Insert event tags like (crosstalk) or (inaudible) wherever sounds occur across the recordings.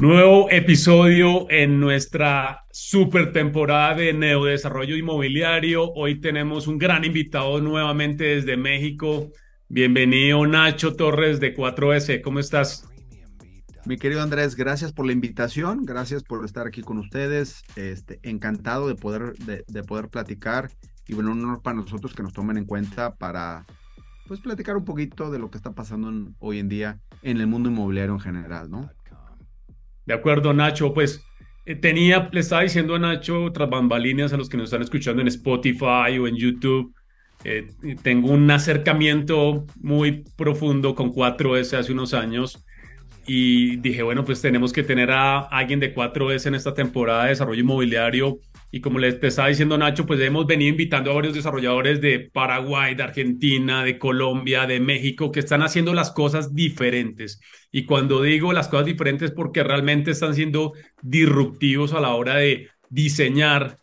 Nuevo episodio en nuestra super temporada de neodesarrollo inmobiliario. Hoy tenemos un gran invitado nuevamente desde México. Bienvenido Nacho Torres de 4S. ¿Cómo estás? Mi querido Andrés, gracias por la invitación, gracias por estar aquí con ustedes. Este, encantado de poder, de, poder platicar y bueno, un honor para nosotros que nos tomen en cuenta para pues platicar un poquito de lo que está pasando hoy en día en el mundo inmobiliario en general, ¿no? De acuerdo, Nacho. Pues eh, tenía, le estaba diciendo a Nacho, tras bambalinas, a los que nos están escuchando en Spotify o en YouTube, eh, tengo un acercamiento muy profundo con 4S hace unos años y dije, bueno, pues tenemos que tener a alguien de 4S en esta temporada de desarrollo inmobiliario y como les estaba diciendo Nacho, pues hemos venido invitando a varios desarrolladores de Paraguay, de Argentina, de Colombia, de México, que están haciendo las cosas diferentes. Y cuando digo las cosas diferentes, porque realmente están siendo disruptivos a la hora de diseñar,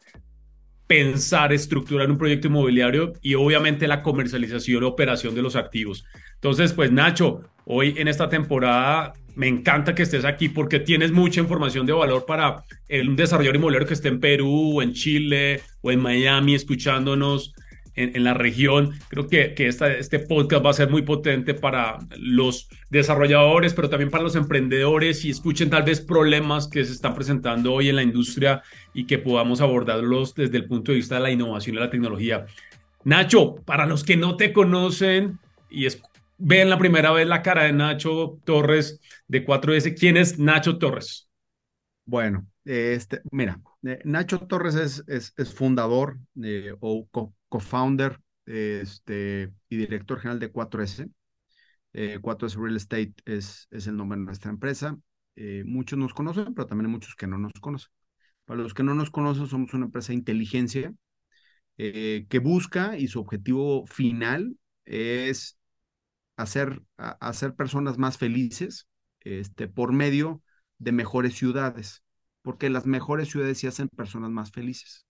pensar, estructurar un proyecto inmobiliario y obviamente la comercialización operación de los activos. Entonces, pues Nacho, hoy en esta temporada me encanta que estés aquí porque tienes mucha información de valor para un desarrollador inmobiliario que esté en Perú, o en Chile, o en Miami, escuchándonos en, la región. Creo que, este podcast va a ser muy potente para los desarrolladores, pero también para los emprendedores y escuchen tal vez problemas que se están presentando hoy en la industria y que podamos abordarlos desde el punto de vista de la innovación y la tecnología. Nacho, para los que no te conocen y es, ven la primera vez la cara de Nacho Torres de 4S. ¿Quién es Nacho Torres? Bueno, este, mira, eh, Nacho Torres es, es, fundador eh, o co-founder este, y director general de 4S. 4S eh, Real Estate es, es el nombre de nuestra empresa. muchos nos conocen, pero también hay muchos que no nos conocen. Para los que no nos conocen, somos una empresa de inteligencia que busca y su objetivo final es hacer, hacer personas más felices este, por medio de mejores ciudades, porque las mejores ciudades sí hacen personas más felices.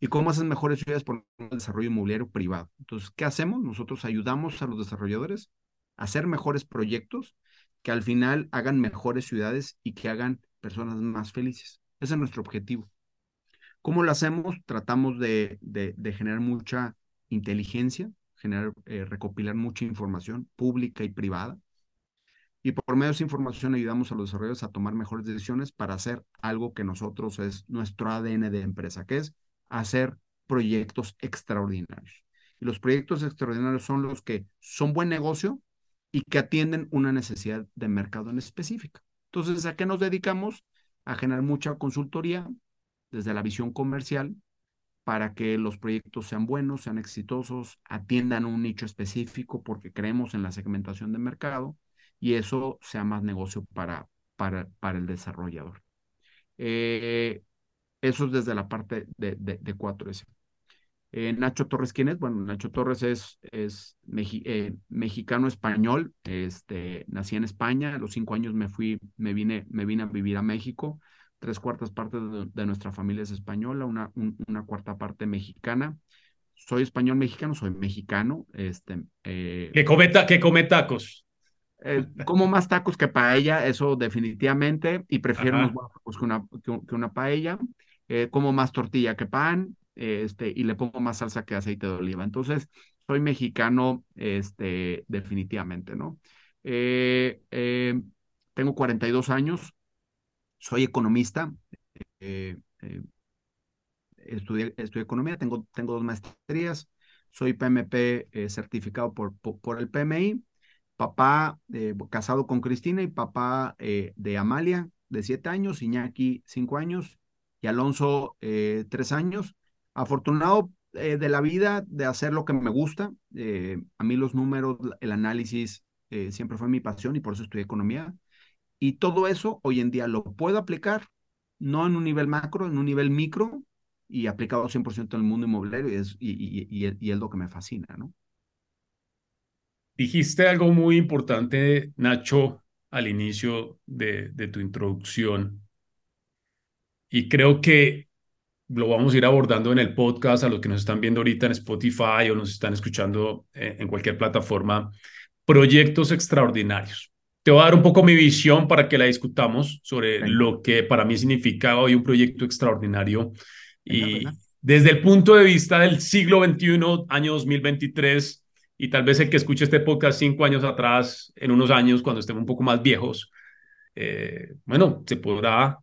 ¿Y cómo hacen mejores ciudades por el desarrollo inmobiliario privado? Entonces, ¿qué hacemos? Nosotros ayudamos a los desarrolladores a hacer mejores proyectos que al final hagan mejores ciudades y que hagan personas más felices. Ese es nuestro objetivo. ¿Cómo lo hacemos? Tratamos de, de generar mucha inteligencia generar, eh, recopilar mucha información pública y privada. Y por medio de esa información ayudamos a los desarrolladores a tomar mejores decisiones para hacer algo que nosotros es nuestro ADN de empresa, que es hacer proyectos extraordinarios. Y los proyectos extraordinarios son los que son buen negocio y que atienden una necesidad de mercado en específica. Entonces, ¿a qué nos dedicamos? A generar mucha consultoría desde la visión comercial, para que los proyectos sean buenos, sean exitosos, atiendan un nicho específico porque creemos en la segmentación de mercado y eso sea más negocio para, para, para el desarrollador. Eh, eso es desde la parte de, de, 4S. Eh, Nacho Torres, ¿quién es? Bueno, Nacho Torres es, es eh, mexicano-español, este, nací en España, a los cinco años me fui, me vine, me vine a vivir a México, tres cuartas partes de, nuestra familia es española, una, una cuarta parte mexicana. Soy español mexicano, soy mexicano. Este, eh, que, come que come tacos. Eh, como más tacos que paella, eso definitivamente, y prefiero unos tacos que una, que, una paella. Eh, como más tortilla que pan, este, y le pongo más salsa que aceite de oliva. Entonces, soy mexicano, este, definitivamente, ¿no? tengo 42 años, soy economista, eh, eh, estudié, economía, tengo, tengo dos maestrías, soy PMP eh, certificado por, por, el PMI, papá casado con Cristina y papá de Amalia, de siete años, Iñaki, cinco años, y Alonso, tres años. Afortunado de la vida de hacer lo que me gusta. a mí los números, el análisis siempre fue mi pasión y por eso estudié economía. Y todo eso hoy en día lo puedo aplicar, no en un nivel macro, en un nivel micro, y aplicado 100% en el mundo inmobiliario, y es, y, es lo que me fascina, ¿no? Dijiste algo muy importante, Nacho, al inicio de, de tu introducción, y creo que lo vamos a ir abordando en el podcast a los que nos están viendo ahorita en Spotify o nos están escuchando en cualquier plataforma, proyectos extraordinarios. Te voy a dar un poco mi visión para que la discutamos sobre lo que para mí significa hoy un proyecto extraordinario. y desde el punto de vista del siglo XXI, año 2023, y tal vez el que escuche este podcast cinco años atrás, en unos años, cuando estemos un poco más viejos, eh, bueno, se podrá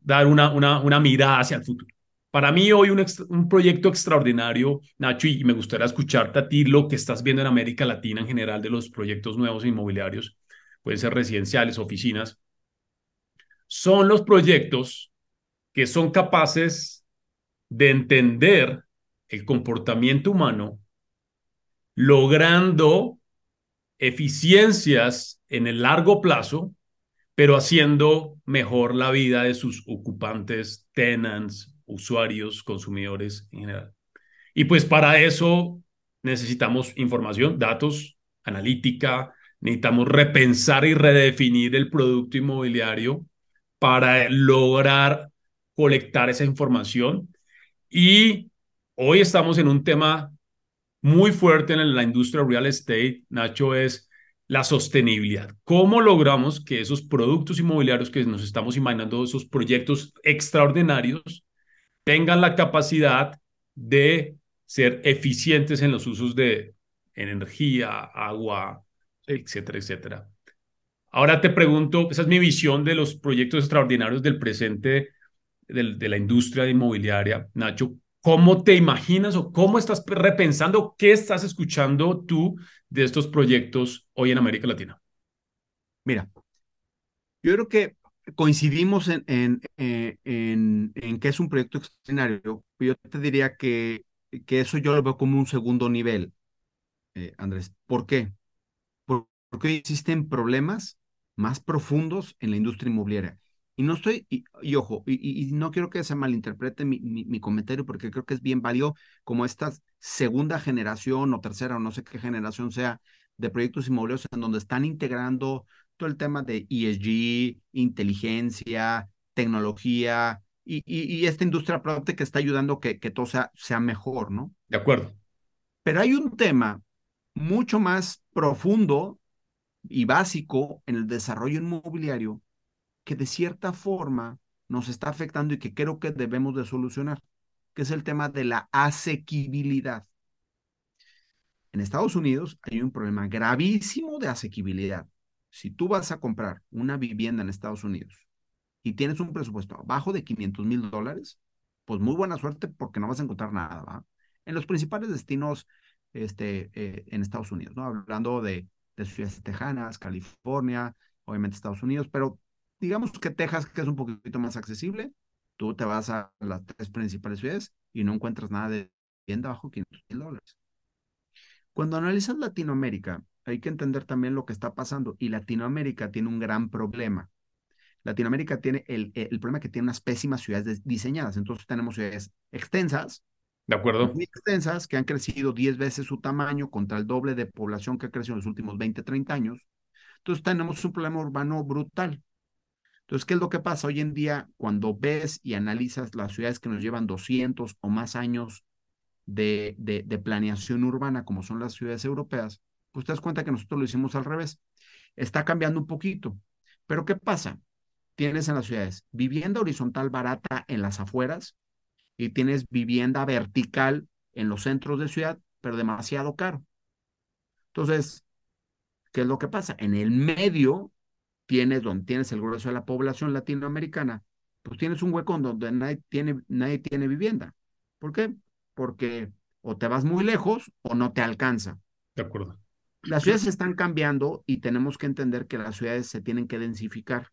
dar una, una, una mirada hacia el futuro. Para mí hoy un, un, proyecto extraordinario, Nacho, y me gustaría escucharte a ti lo que estás viendo en América Latina en general de los proyectos nuevos inmobiliarios, pueden ser residenciales, oficinas, son los proyectos que son capaces de entender el comportamiento humano, logrando eficiencias en el largo plazo, pero haciendo mejor la vida de sus ocupantes, tenants, usuarios, consumidores en general. Y pues para eso necesitamos información, datos, analítica, necesitamos repensar y redefinir el producto inmobiliario para lograr colectar esa información. Y hoy estamos en un tema muy fuerte en la industria real estate, Nacho, es la sostenibilidad. ¿Cómo logramos que esos productos inmobiliarios que nos estamos imaginando, esos proyectos extraordinarios, tengan la capacidad de ser eficientes en los usos de energía, agua, etcétera, etcétera. Ahora te pregunto, esa es mi visión de los proyectos extraordinarios del presente de la industria inmobiliaria. Nacho, ¿cómo te imaginas o cómo estás repensando, qué estás escuchando tú de estos proyectos hoy en América Latina? Mira, yo creo que coincidimos en, en, eh, en, en, que es un proyecto extraordinario. Yo te diría que, que eso yo lo veo como un segundo nivel, eh, Andrés. ¿Por qué? Porque hoy existen problemas más profundos en la industria inmobiliaria. Y no estoy, y, ojo, y, no quiero que se malinterprete mi, mi, comentario porque creo que es bien válido como esta segunda generación o tercera o no sé qué generación sea de proyectos inmobiliarios en donde están integrando todo el tema de ESG, inteligencia, tecnología y, y, esta industria propia que está ayudando que, que todo sea, sea mejor, ¿no? De acuerdo. Pero hay un tema mucho más profundo y básico en el desarrollo inmobiliario que de cierta forma nos está afectando y que creo que debemos de solucionar, que es el tema de la asequibilidad. En Estados Unidos hay un problema gravísimo de asequibilidad. Si tú vas a comprar una vivienda en Estados Unidos y tienes un presupuesto abajo de 500 mil dólares, pues muy buena suerte porque no vas a encontrar nada, ¿va? En los principales destinos este, eh, en Estados Unidos, ¿no? Hablando de de ciudades tejanas, California, obviamente Estados Unidos, pero digamos que Texas, que es un poquito más accesible, tú te vas a las tres principales ciudades y no encuentras nada de vivienda bajo 500 mil dólares. Cuando analizas Latinoamérica, hay que entender también lo que está pasando y Latinoamérica tiene un gran problema. Latinoamérica tiene el, el problema que tiene unas pésimas ciudades diseñadas. Entonces tenemos ciudades extensas, de acuerdo. Muy extensas, que han crecido 10 veces su tamaño contra el doble de población que ha crecido en los últimos 20, 30 años. Entonces tenemos un problema urbano brutal. Entonces, ¿qué es lo que pasa hoy en día cuando ves y analizas las ciudades que nos llevan 200 o más años de, de, de planeación urbana, como son las ciudades europeas? Pues te das cuenta que nosotros lo hicimos al revés. Está cambiando un poquito. Pero ¿qué pasa? Tienes en las ciudades vivienda horizontal barata en las afueras, y tienes vivienda vertical en los centros de ciudad, pero demasiado caro. Entonces, ¿qué es lo que pasa? En el medio tienes donde tienes el grueso de la población latinoamericana, pues tienes un hueco donde nadie tiene, nadie tiene vivienda. ¿Por qué? Porque o te vas muy lejos o no te alcanza. De acuerdo. Las ciudades están cambiando y tenemos que entender que las ciudades se tienen que densificar.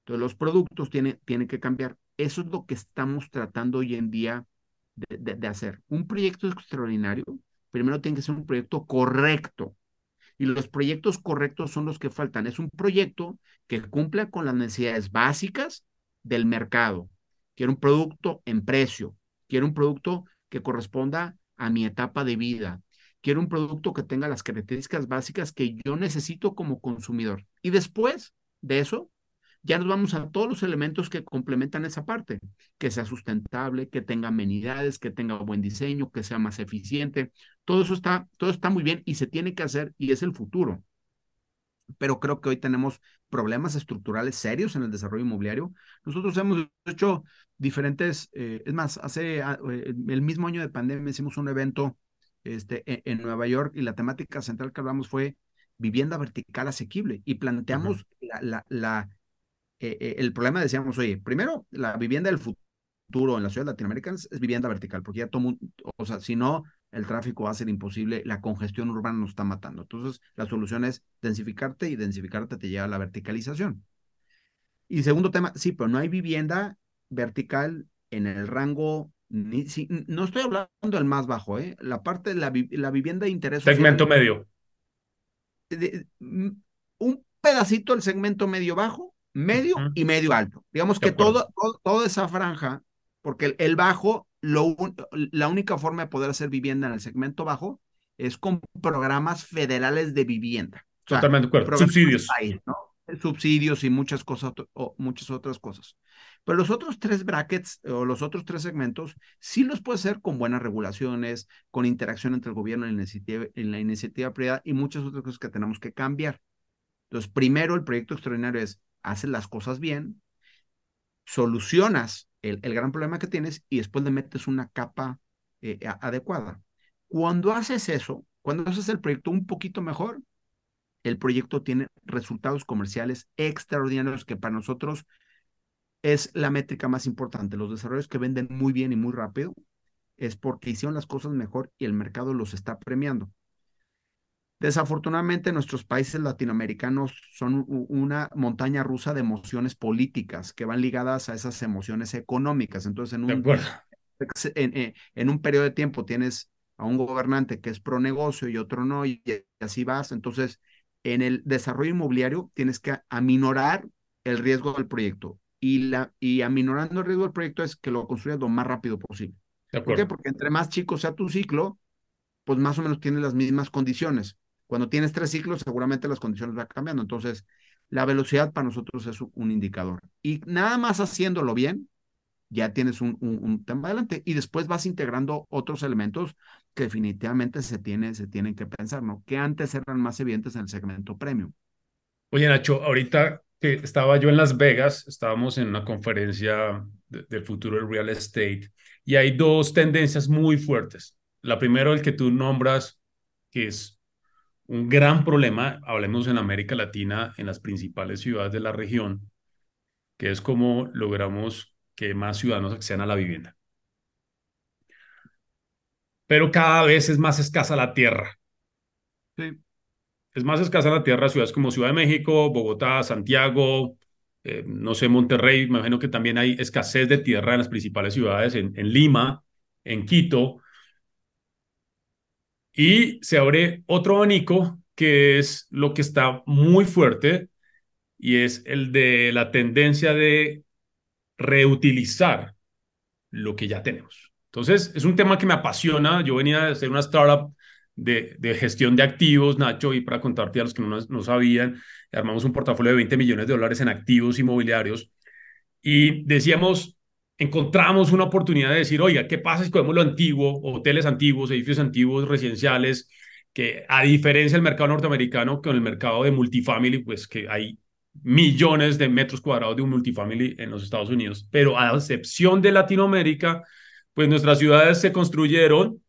Entonces los productos tienen, tienen que cambiar. Eso es lo que estamos tratando hoy en día de, hacer. Un proyecto extraordinario, primero tiene que ser un proyecto correcto. Y los proyectos correctos son los que faltan. Es un proyecto que cumpla con las necesidades básicas del mercado. Quiero un producto en precio. Quiero un producto que corresponda a mi etapa de vida. Quiero un producto que tenga las características básicas que yo necesito como consumidor. Y después de eso, ya nos vamos a todos los elementos que complementan esa parte, que sea sustentable, que tenga amenidades, que tenga buen diseño, que sea más eficiente. Todo eso está, todo está muy bien y se tiene que hacer y es el futuro. pero creo que hoy tenemos problemas estructurales serios en el desarrollo inmobiliario. Nosotros hemos hecho diferentes, eh, es más, hace ah, eh, el mismo año de pandemia hicimos un evento este, e, en, Nueva York y la temática central que hablamos fue vivienda vertical asequible y planteamos la, la, eh, el problema, decíamos, oye, primero, la vivienda del futuro en la ciudad latinoamericana es vivienda vertical, porque ya todo, o sea, si no, el tráfico va a ser imposible, la congestión urbana nos está matando. Entonces, la solución es densificarte y densificarte te lleva a la verticalización. Y segundo tema, sí, pero no hay vivienda vertical en el rango, ni, no estoy hablando del más bajo, ¿eh? la parte de la, vivienda de interés. Segmento medio. un pedacito del segmento medio bajo, medio y medio alto. Digamos que todo, toda esa franja, porque el bajo lo, la única forma de poder hacer vivienda en el segmento bajo es con programas federales de vivienda. Totalmente de acuerdo. Subsidios. Subsidios y muchas cosas, o muchas otras cosas. Pero los otros tres brackets o los otros tres segmentos sí los puede hacer con buenas regulaciones, con interacción entre el gobierno y la iniciativa, en la iniciativa privada y muchas otras cosas que tenemos que cambiar. Entonces, primero el proyecto extraordinario es hacer las cosas bien, solucionas el, gran problema que tienes y después le metes una capa eh, adecuada. Cuando haces eso, cuando haces el proyecto un poquito mejor, el proyecto tiene resultados comerciales extraordinarios que para nosotros es la métrica más importante. Los desarrollos que venden muy bien y muy rápido es porque hicieron las cosas mejor y el mercado los está premiando. Desafortunadamente, nuestros países latinoamericanos son una montaña rusa de emociones políticas que van ligadas a esas emociones económicas. Entonces, en un, en, en, un periodo de tiempo tienes a un gobernante que es pro negocio y otro no, y así vas. Entonces, en el desarrollo inmobiliario tienes que aminorar el riesgo del proyecto. Y, la, y aminorando el riesgo del proyecto es que lo construyas lo más rápido posible. ¿Por qué? Porque entre más chico sea tu ciclo, pues más o menos tienes las mismas condiciones. Cuando tienes tres ciclos, seguramente las condiciones van cambiando. Entonces, la velocidad para nosotros es un indicador. Y nada más haciéndolo bien, ya tienes un, un, tema adelante. Y después vas integrando otros elementos que definitivamente se, tiene, se tienen que pensar, ¿no? Que antes eran más evidentes en el segmento premium. Oye, Nacho, ahorita que estaba yo en Las Vegas, estábamos en una conferencia del futuro del real estate y hay dos tendencias muy fuertes. La primera, el que tú nombras, que es un gran problema, hablemos en América Latina, en las principales ciudades de la región, que es cómo logramos que más ciudadanos accedan a la vivienda. Pero cada vez es más escasa la tierra. Sí. Es más escasa la tierra ciudades como Ciudad de México, Bogotá, Santiago, eh, no sé, Monterrey, me imagino que también hay escasez de tierra en las principales ciudades, en, en Lima, en Quito, y se abre otro abanico que es lo que está muy fuerte y es el de la tendencia de reutilizar lo que ya tenemos. Entonces, es un tema que me apasiona. Yo venía de hacer una startup de, de gestión de activos, Nacho, y para contarte a los que no, no sabían, armamos un portafolio de 20 millones de dólares en activos inmobiliarios y decíamos, encontramos una oportunidad de decir, oiga, ¿qué pasa si cogemos lo antiguo, hoteles antiguos, edificios antiguos, residenciales, que a diferencia del mercado norteamericano, con el mercado de multifamily, pues que hay millones de metros cuadrados de un multifamily en los Estados Unidos, pero a excepción de Latinoamérica, pues nuestras ciudades se construyeron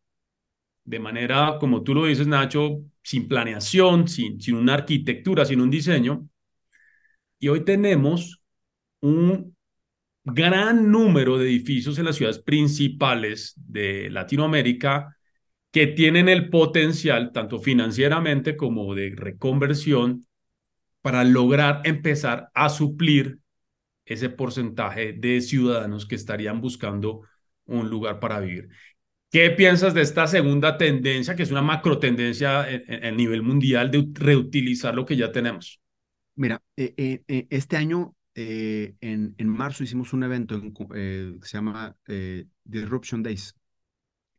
de manera, como tú lo dices, Nacho, sin planeación, sin, sin una arquitectura, sin un diseño. Y hoy tenemos un gran número de edificios en las ciudades principales de Latinoamérica que tienen el potencial, tanto financieramente como de reconversión, para lograr empezar a suplir ese porcentaje de ciudadanos que estarían buscando un lugar para vivir. ¿Qué piensas de esta segunda tendencia, que es una macro tendencia a nivel mundial de reutilizar lo que ya tenemos? Mira, eh, eh, este año eh, en, en, marzo hicimos un evento eh, que se llama eh, Disruption Days.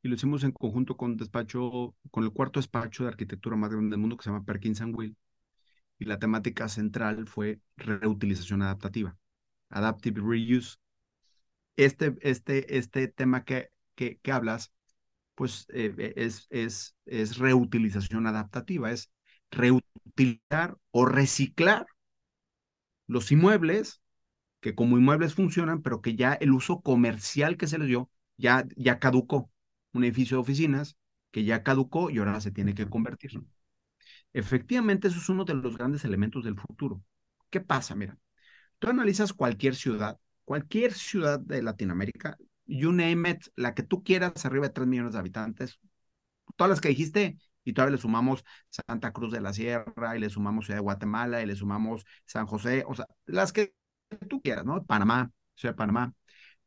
Y lo hicimos en conjunto con despacho, con el cuarto despacho de arquitectura más grande del mundo que se llama Perkins Will. Y la temática central fue reutilización adaptativa, adaptive reuse. Este, este, este tema que, que, que hablas, pues es, es, es reutilización adaptativa, es reutilizar o reciclar los inmuebles que como inmuebles funcionan, pero que ya el uso comercial que se les dio ya, ya caducó. Un edificio de oficinas que ya caducó y ahora se tiene que convertir. Efectivamente, eso es uno de los grandes elementos del futuro. ¿Qué pasa? Mira, tú analizas cualquier ciudad, cualquier ciudad de Latinoamérica, you name it, la que tú quieras, arriba de 3 millones de habitantes, todas las que dijiste, y todavía le sumamos Santa Cruz de la Sierra, y le sumamos Ciudad de Guatemala, y le sumamos San José, o sea, las que tú quieras, ¿no? Panamá, Ciudad de Panamá,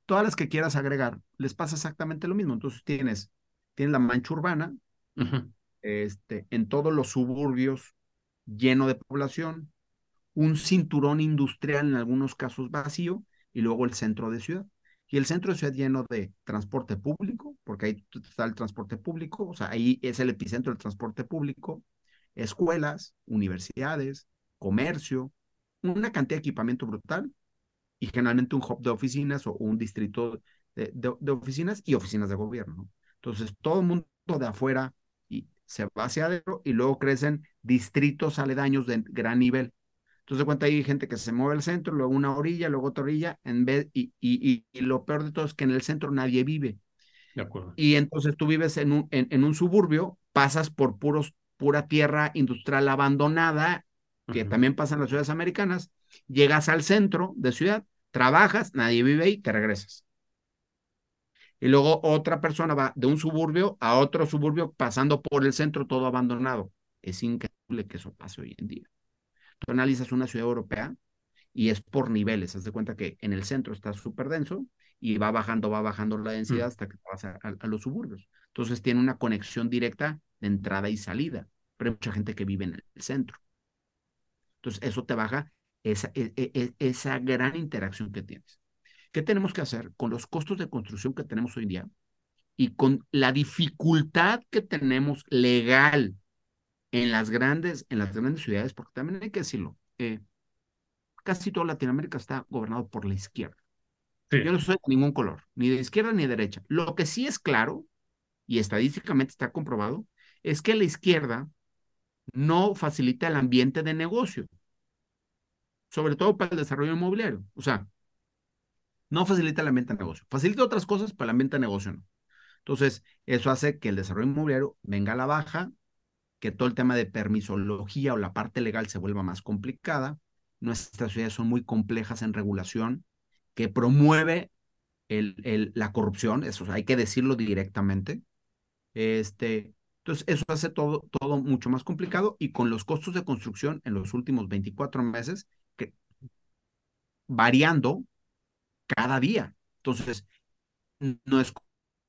todas las que quieras agregar, les pasa exactamente lo mismo. Entonces tienes, tienes la mancha urbana, este, en todos los suburbios lleno de población, un cinturón industrial en algunos casos vacío, y luego el centro de ciudad. Y el centro de ciudad lleno de transporte público, porque ahí está el transporte público, o sea, ahí es el epicentro del transporte público, escuelas, universidades, comercio, una cantidad de equipamiento brutal y generalmente un hub de oficinas o un distrito de, de, oficinas y oficinas de gobierno. Entonces, todo el mundo de afuera y se va hacia adentro y luego crecen distritos aledaños de gran nivel. Entonces, de cuenta, hay gente que se mueve al centro, luego una orilla, luego otra orilla, en vez, y, y, y, lo peor de todo es que en el centro nadie vive. De acuerdo. Y entonces tú vives en un, en, en un suburbio, pasas por puros, pura tierra industrial abandonada que también pasa en las ciudades americanas, llegas al centro de ciudad, trabajas, nadie vive ahí, te regresas. Y luego otra persona va de un suburbio a otro suburbio pasando por el centro todo abandonado. Es increíble que eso pase hoy en día. Tú analizas una ciudad europea y es por niveles. Haz de cuenta que en el centro está súper denso y va bajando, va bajando la densidad mm. hasta que pasa a, a, los suburbios. Entonces tiene una conexión directa de entrada y salida, pero hay mucha gente que vive en el centro. Entonces, eso te baja esa, e, e, e, esa gran interacción que tienes. ¿Qué tenemos que hacer con los costos de construcción que tenemos hoy en día y con la dificultad que tenemos legal en las grandes, en las grandes ciudades? Porque también hay que decirlo, eh, casi toda Latinoamérica está gobernado por la izquierda. Yo no soy de ningún color, ni de izquierda ni de derecha. Lo que sí es claro, y estadísticamente está comprobado, es que la izquierda no facilita el ambiente de negocio, sobre todo para el desarrollo inmobiliario. O sea, no facilita el ambiente de negocio. Facilita otras cosas, pero el ambiente de negocio no. Entonces, eso hace que el desarrollo inmobiliario venga a la baja, que todo el tema de permisología o la parte legal se vuelva más complicada. Nuestras ciudades son muy complejas en regulación, que promueve el, el, la corrupción, eso hay que decirlo directamente. Este, entonces, eso hace todo, todo mucho más complicado y con los costos de construcción en los últimos 24 meses que, variando cada día. Entonces, no es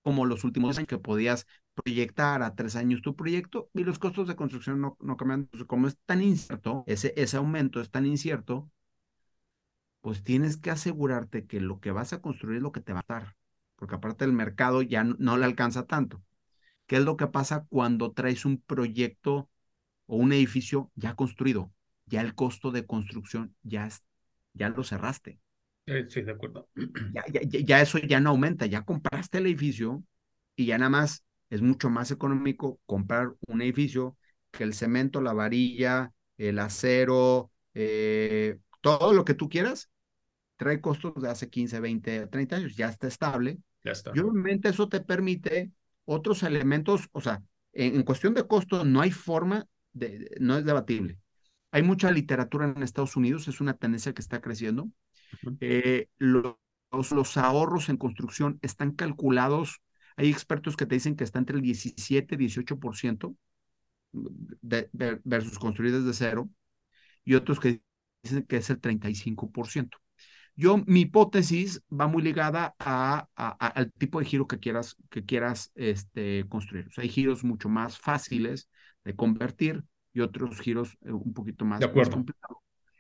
como los últimos años que podías proyectar a tres años tu proyecto y los costos de construcción no, no cambian. Como es tan incierto, ese, ese aumento es tan incierto, pues tienes que asegurarte que lo que vas a construir es lo que te va a dar, porque aparte el mercado ya no, no le alcanza tanto. ¿Qué es lo que pasa cuando traes un proyecto o un edificio ya construido? Ya el costo de construcción ya, ya lo cerraste. Sí, de acuerdo. (clears throat) Ya, ya, ya, eso ya no aumenta, ya compraste el edificio y ya nada más es mucho más económico comprar un edificio que el cemento, la varilla, el acero, eh, todo lo que tú quieras, trae costos de hace 15, 20, 30 años, ya está estable. Ya está. Y obviamente eso te permite otros elementos, o sea, en, cuestión de costo no hay forma, de, no es debatible. Hay mucha literatura en Estados Unidos, es una tendencia que está creciendo. Eh, los, los, ahorros en construcción están calculados, hay expertos que te dicen que está entre el 17 y 18% de, versus construir desde cero, y otros que dicen que es el 35%. Yo, mi hipótesis va muy ligada a, al tipo de giro que quieras, que quieras este, construir. O sea, hay giros mucho más fáciles de convertir y otros giros eh, un poquito más, más complicados.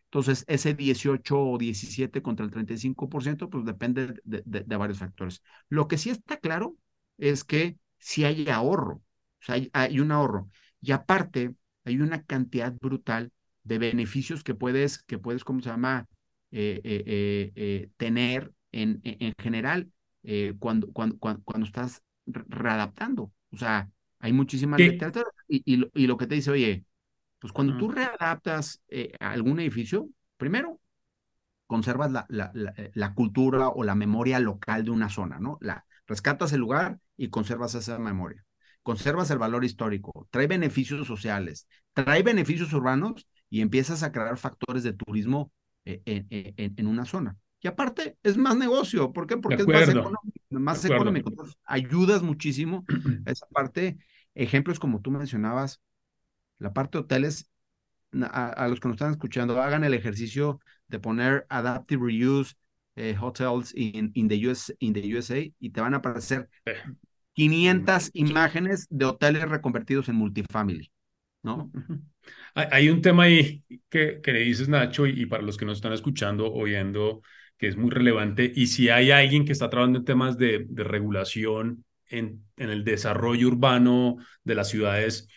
Entonces, ese 18 o 17 contra el 35%, pues depende de, de, de, varios factores. Lo que sí está claro es que si hay ahorro, o sea, hay, hay un ahorro. Y aparte, hay una cantidad brutal de beneficios que puedes, que puedes, ¿cómo se llama? Eh, eh, eh, tener en, en general cuando, cuando, cuando, estás readaptando. O sea, hay muchísimas literatura y, y, lo, y, lo, que te dice, oye, Pues cuando tú readaptas eh, algún edificio, primero conservas la, la, la, cultura o la memoria local de una zona, ¿no? La, rescatas el lugar y conservas esa memoria. Conservas el valor histórico, trae beneficios sociales, trae beneficios urbanos y empiezas a crear factores de turismo eh, en, en, una zona. Y aparte, es más negocio. ¿Por qué? Porque es más económico. Más económico. ayudas muchísimo (clears throat) esa parte. Ejemplos como tú mencionabas, la parte de hoteles, a, los que nos están escuchando, hagan el ejercicio de poner Adaptive Reuse eh, Hotels in, in, the US, in the USA y te van a aparecer 500 imágenes de hoteles reconvertidos en multifamily, ¿no? Hay un tema ahí que, que le dices, Nacho, y, para los que nos están escuchando, oyendo, que es muy relevante, y si hay alguien que está trabajando en temas de, de regulación en, en el desarrollo urbano de las ciudades,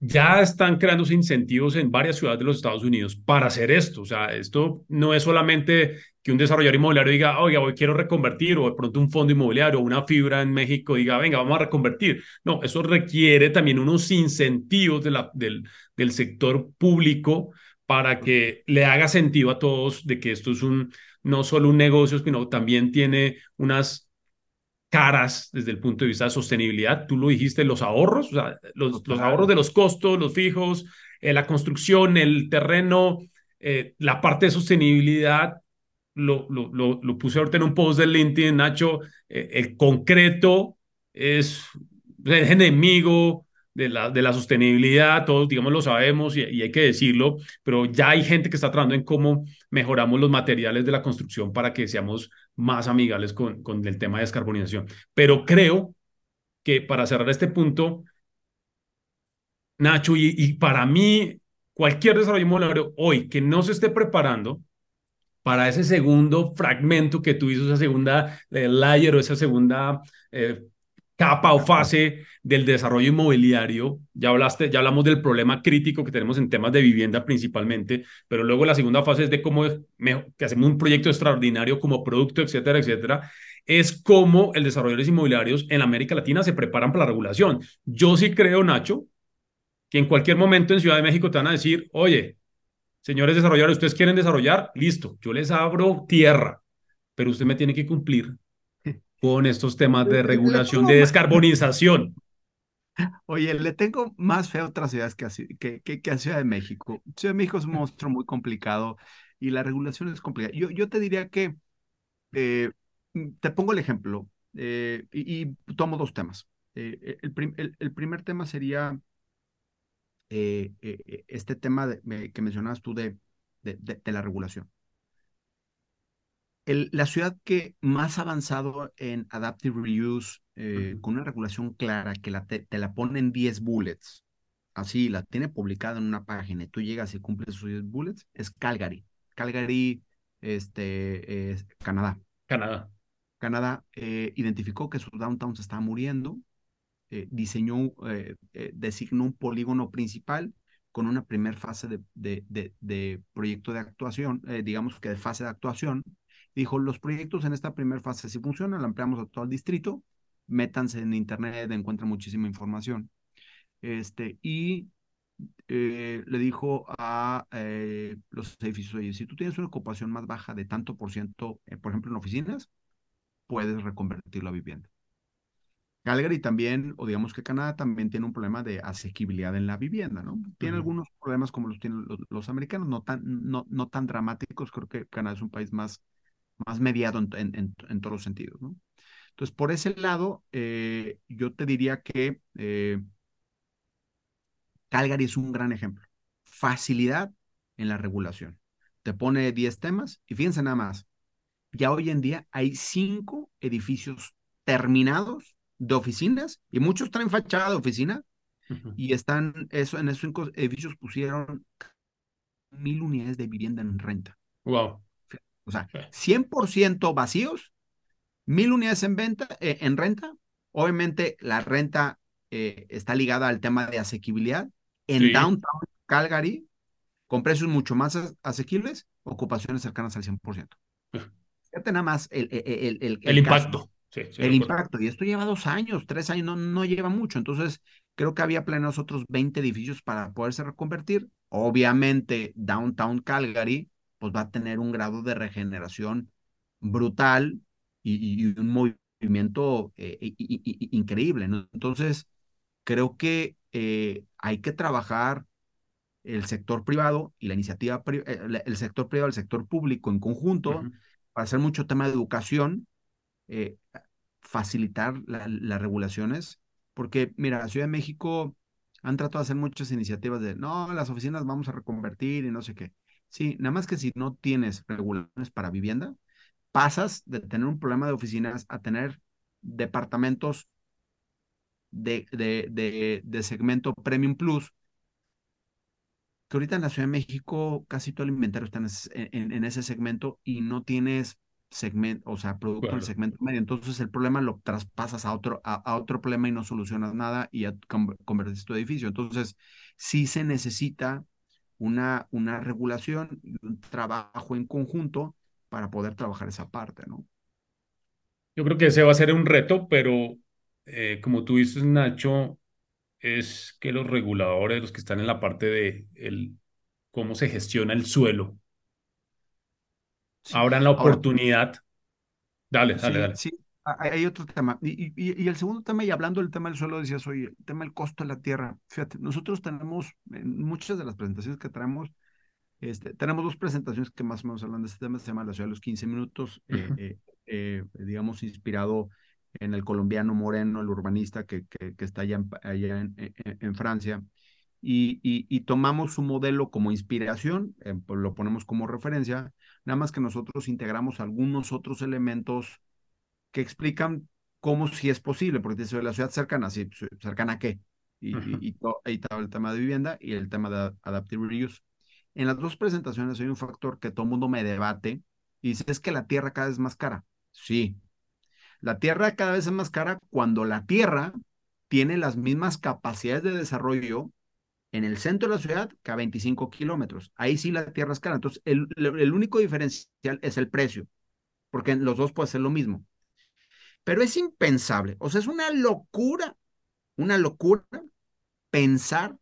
ya están creándose incentivos en varias ciudades de los Estados Unidos para hacer esto. O sea, esto no es solamente que un desarrollador inmobiliario diga, oiga, hoy quiero reconvertir, o de pronto un fondo inmobiliario o una fibra en México diga, venga, vamos a reconvertir. No, eso requiere también unos incentivos de del, del sector público para que le haga sentido a todos de que esto es un, no solo un negocio, sino también tiene unas caras desde el punto de vista de sostenibilidad. Tú lo dijiste, los ahorros, o sea, los, los ahorros de los costos, los fijos, eh, la construcción, el terreno, eh, la parte de sostenibilidad. Lo, lo, lo, puse ahorita en un post de LinkedIn, Nacho, eh, el concreto es, es enemigo de la, de la sostenibilidad, todos, digamos, lo sabemos y, hay que decirlo, pero ya hay gente que está trabajando en cómo mejoramos los materiales de la construcción para que seamos más amigables con, con el tema de descarbonización. Pero creo que para cerrar este punto, Nacho, y, para mí, cualquier desarrollo inmobiliario hoy que no se esté preparando para ese segundo fragmento que tú hizo, esa segunda eh, layer o esa segunda eh, capa o fase del desarrollo inmobiliario. Ya hablaste, ya hablamos del problema crítico que tenemos en temas de vivienda principalmente, pero luego la segunda fase es de cómo que hacemos un proyecto extraordinario como producto, etcétera, etcétera. Es cómo el desarrolladores inmobiliarios en América Latina se preparan para la regulación. Yo sí creo, Nacho, que en cualquier momento en Ciudad de México te van a decir, oye, señores desarrolladores, ustedes quieren desarrollar, listo, yo les abro tierra, pero usted me tiene que cumplir con estos temas de regulación, de descarbonización. Oye, le tengo más fe a otras ciudades que a, que, que, a Ciudad de México. Ciudad de México es un monstruo muy complicado y la regulación es complicada. Yo, yo te diría que, eh, te pongo el ejemplo eh, y, tomo dos temas. Eh, el, el, primer tema sería este tema de, que mencionabas tú de, de, de la regulación la ciudad que más ha avanzado en Adaptive Reuse, eh, con una regulación clara que la te, la pone en 10 bullets, así la tiene publicada en una página y tú llegas y cumples esos 10 bullets, es Calgary. Calgary, este, Canadá. Canadá. Canadá eh, identificó que su downtown se estaba muriendo, eh, diseñó, designó un polígono principal con una primera fase de, de, de, proyecto de actuación, digamos que de fase de actuación, Dijo, los proyectos en esta primera fase si funcionan, la ampliamos a todo el distrito, métanse en internet, encuentran muchísima información. Este, y eh, le dijo a eh, los edificios, oye, si tú tienes una ocupación más baja de tanto por ciento, eh, por ejemplo, en oficinas, puedes reconvertirlo a vivienda. Calgary también, o digamos que Canadá también tiene un problema de asequibilidad en la vivienda, ¿no? Tiene algunos problemas como los tienen los, americanos, no tan, no, no tan dramáticos, creo que Canadá es un país más más mediado en, todos los sentidos, ¿no? Entonces, por ese lado, eh, yo te diría que eh, Calgary es un gran ejemplo. Facilidad en la regulación. Te pone 10 temas y fíjense nada más, ya hoy en día hay cinco edificios terminados de oficinas y muchos traen fachada de oficina y están, eso, en esos cinco edificios pusieron mil unidades de vivienda en renta. Wow. O sea, 100% vacíos, mil unidades en venta, eh, en renta. Obviamente la renta eh, está ligada al tema de asequibilidad. En Downtown Calgary, con precios mucho más asequibles, ocupaciones cercanas al 100%. Fíjate nada más el, el, el, el impacto. el impacto. Y esto lleva dos años, tres años, no, no lleva mucho. Entonces, creo que había planeados otros 20 edificios para poderse reconvertir. Obviamente, Downtown Calgary, pues va a tener un grado de regeneración brutal y, un movimiento eh, increíble, ¿no? Entonces, creo que eh, hay que trabajar el sector privado y la iniciativa, eh, el sector privado, el sector público en conjunto, para hacer mucho tema de educación, eh, facilitar las regulaciones, porque mira, la Ciudad de México han tratado de hacer muchas iniciativas de, no, las oficinas vamos a reconvertir y no sé qué. Sí, nada más que si no tienes regulaciones para vivienda, pasas de tener un problema de oficinas a tener departamentos de, de, de segmento Premium Plus que ahorita en la Ciudad de México casi todo el inventario está en, ese segmento y no tienes segmento, o sea, producto en el segmento medio. Entonces el problema lo traspasas a otro, a, otro problema y no solucionas nada y convertes tu edificio. Entonces sí se necesita una, una regulación y un trabajo en conjunto para poder trabajar esa parte, ¿no? Yo creo que ese va a ser un reto, pero eh, como tú dices, Nacho, es que los reguladores, los que están en la parte de el, cómo se gestiona el suelo, abran la oportunidad. dale, dale, dale. Sí, hay otro tema. Y, y, el segundo tema, y hablando del tema del suelo, decías, oye, el tema del costo de la tierra. Fíjate, nosotros tenemos, en muchas de las presentaciones que traemos, este, tenemos dos presentaciones que más o menos hablan de este tema, se llama La ciudad de los 15 minutos, eh, eh, eh, digamos, inspirado en el colombiano Moreno, el urbanista que, que, está allá, en, allá en, Francia, y, y, tomamos su modelo como inspiración, pues lo ponemos como referencia, nada más que nosotros integramos algunos otros elementos que explican cómo si es posible, porque dice la ciudad cercana, ¿sí? ¿cercana a qué? Y, y, todo, ahí está el tema de vivienda y el tema de adaptive reuse. En las dos presentaciones hay un factor que todo el mundo me debate y dice, es que la tierra cada vez es más cara. Sí, la tierra cada vez es más cara cuando la tierra tiene las mismas capacidades de desarrollo en el centro de la ciudad que a 25 kilómetros. Ahí sí la tierra es cara. Entonces, el, el único diferencial es el precio, porque los dos pueden ser lo mismo. Pero es impensable, o sea, es una locura, una locura pensar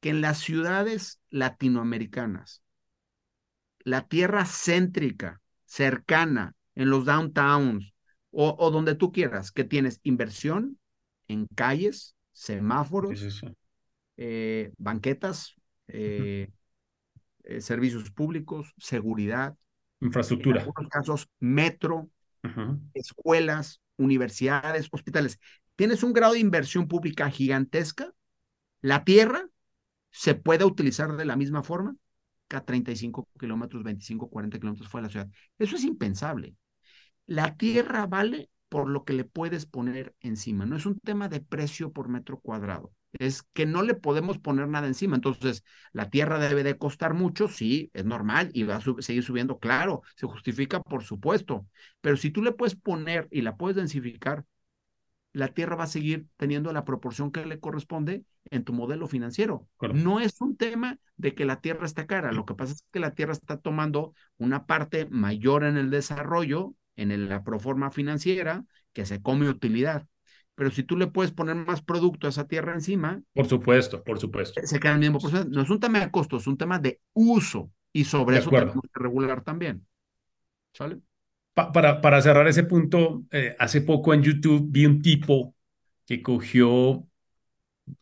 que en las ciudades latinoamericanas, la tierra céntrica, cercana, en los downtowns, o, donde tú quieras, que tienes inversión en calles, semáforos, eh, banquetas, eh, eh, servicios públicos, seguridad. Infraestructura. En algunos casos, metro, escuelas, universidades, hospitales. Tienes un grado de inversión pública gigantesca. La tierra se puede utilizar de la misma forma que a 35 kilómetros, 25, 40 kilómetros fuera de la ciudad. Eso es impensable. La tierra vale por lo que le puedes poner encima. No es un tema de precio por metro cuadrado. Es que no le podemos poner nada encima. Entonces, la tierra debe de costar mucho, sí, es normal y va a seguir subiendo, claro, se justifica, por supuesto. Pero si tú le puedes poner y la puedes densificar, la tierra va a seguir teniendo la proporción que le corresponde en tu modelo financiero. No es un tema de que la tierra está cara, lo que pasa es que la tierra está tomando una parte mayor en el desarrollo en la proforma financiera que se come utilidad. Pero si tú le puedes poner más producto a esa tierra encima. Por supuesto, por supuesto. Se queda el mismo proceso. No es un tema de costo, es un tema de uso. Y sobre eso tenemos que regular también. ¿Sale? para, para cerrar ese punto, eh, hace poco en YouTube vi un tipo que cogió,